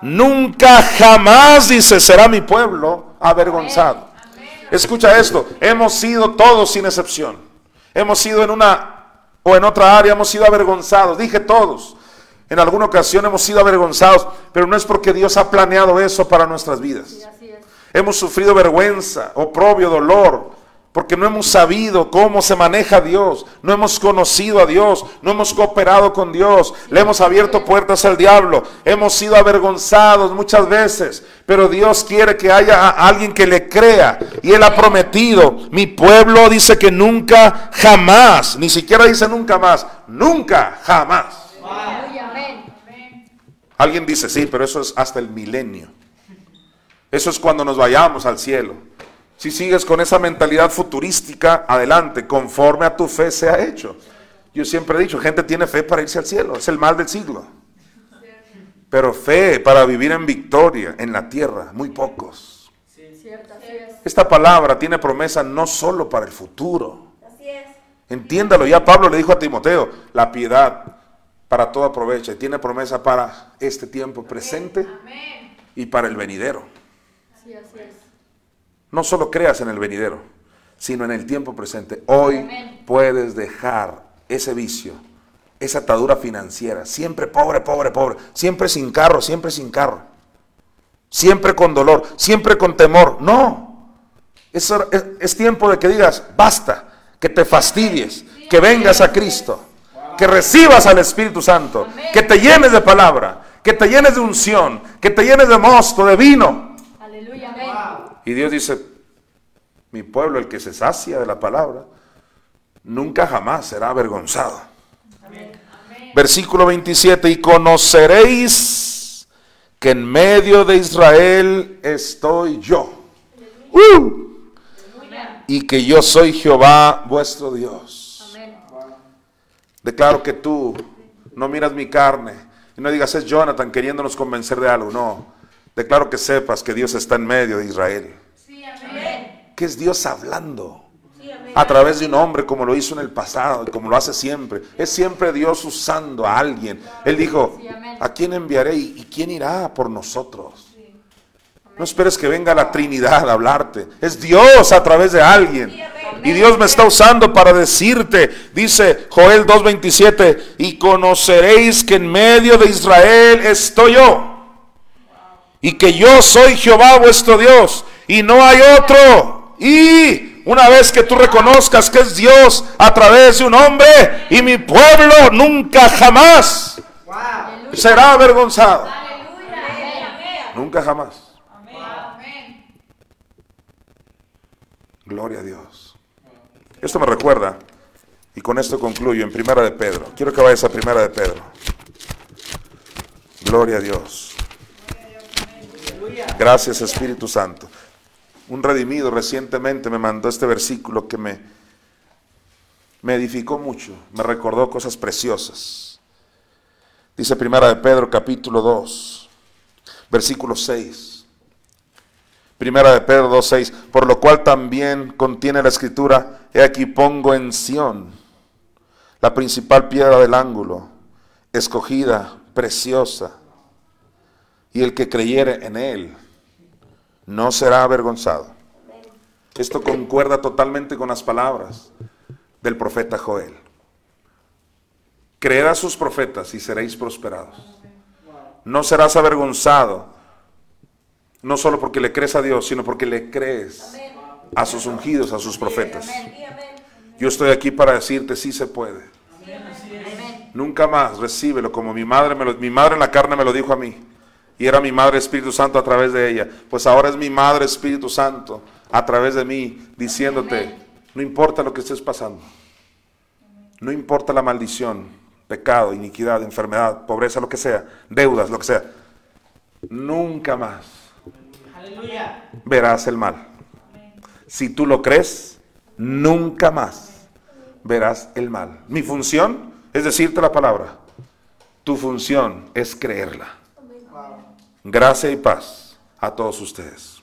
nunca jamás, dice, será mi pueblo avergonzado. Escucha esto, hemos sido todos sin excepción, hemos sido en una o en otra área, hemos sido avergonzados, dije todos. En alguna ocasión hemos sido avergonzados, pero no es porque Dios ha planeado eso para nuestras vidas. Sí, así es. Hemos sufrido vergüenza, oprobio, dolor, porque no hemos sabido cómo se maneja Dios, no hemos conocido a Dios, no hemos cooperado con Dios, le hemos abierto puertas al diablo, hemos sido avergonzados muchas veces, pero Dios quiere que haya a alguien que le crea y Él ha prometido, mi pueblo dice que nunca, jamás, ni siquiera dice nunca más, nunca, jamás. Alguien dice, sí, pero eso es hasta el milenio. Eso es cuando nos vayamos al cielo. Si sigues con esa mentalidad futurística, adelante, conforme a tu fe se ha hecho. Yo siempre he dicho, gente tiene fe para irse al cielo, es el mal del siglo. Pero fe para vivir en victoria en la tierra, muy pocos. Esta palabra tiene promesa no solo para el futuro. Entiéndalo, ya Pablo le dijo a Timoteo, la piedad para todo aprovecha y tiene promesa para este tiempo presente y para el venidero. Sí, así es. No solo creas en el venidero, sino en el tiempo presente. Hoy Amén. puedes dejar ese vicio, esa atadura financiera, siempre pobre, pobre, pobre, siempre sin carro, siempre sin carro, siempre con dolor, siempre con temor. No, es- es tiempo de que digas, basta, que te fastidies, que vengas a Cristo, que recibas al Espíritu Santo, que te llenes de palabra, que te llenes de unción, que te llenes de mosto, de vino. Aleluya, amén. Y Dios dice, mi pueblo, el que se sacia de la palabra, nunca jamás será avergonzado. Versículo 27, y conoceréis que en medio de Israel estoy yo. ¡Uh! Y que yo soy Jehová vuestro Dios. Declaro que tú no miras mi carne y no digas es Jonathan queriéndonos convencer de algo. No. Declaro que sepas que Dios está en medio de Israel. Que es Dios hablando a través de un hombre como lo hizo en el pasado y como lo hace siempre. Es siempre Dios usando a alguien. Él dijo, Sí. ¿a quién enviaré y y quién irá por nosotros? No esperes que venga la Trinidad a hablarte. Es Dios a través de alguien. Y Dios me está usando para decirte, dice Joel 2.27, y conoceréis que en medio de Israel estoy yo. Y que yo soy Jehová vuestro Dios. Y no hay otro. Y una vez que tú reconozcas que es Dios a través de un hombre y mi pueblo nunca jamás será avergonzado. Nunca jamás. Gloria a Dios. Esto me recuerda, y con esto concluyo, en Primera de Pedro. Quiero que vayas a Primera de Pedro. Gloria a Dios. Gracias Espíritu Santo. Un redimido recientemente me mandó este versículo que me, me edificó mucho, me recordó cosas preciosas. Dice Primera de Pedro capítulo 2, versículo 6. Primera de Pedro 2.6, por lo cual también contiene la escritura, he aquí pongo en Sión la principal piedra del ángulo, escogida, preciosa, y el que creyere en él no será avergonzado. Esto concuerda totalmente con las palabras del profeta Joel. Creed a sus profetas y seréis prosperados. No serás avergonzado, no solo porque le crees a Dios, sino porque le crees a sus ungidos, a sus profetas. Yo estoy aquí para decirte, sí se puede. Nunca más recíbelo como mi madre, me lo- mi madre en la carne me lo dijo a mí. Y era mi madre Espíritu Santo a través de ella. Pues ahora es mi madre Espíritu Santo a través de mí diciéndote, no importa lo que estés pasando. No importa la maldición, pecado, iniquidad, enfermedad, pobreza, lo que sea, deudas, lo que sea. Nunca más verás el mal. Si tú lo crees, nunca más verás el mal. Mi función es decirte la palabra. Tu función es creerla. Gracia y paz a todos ustedes.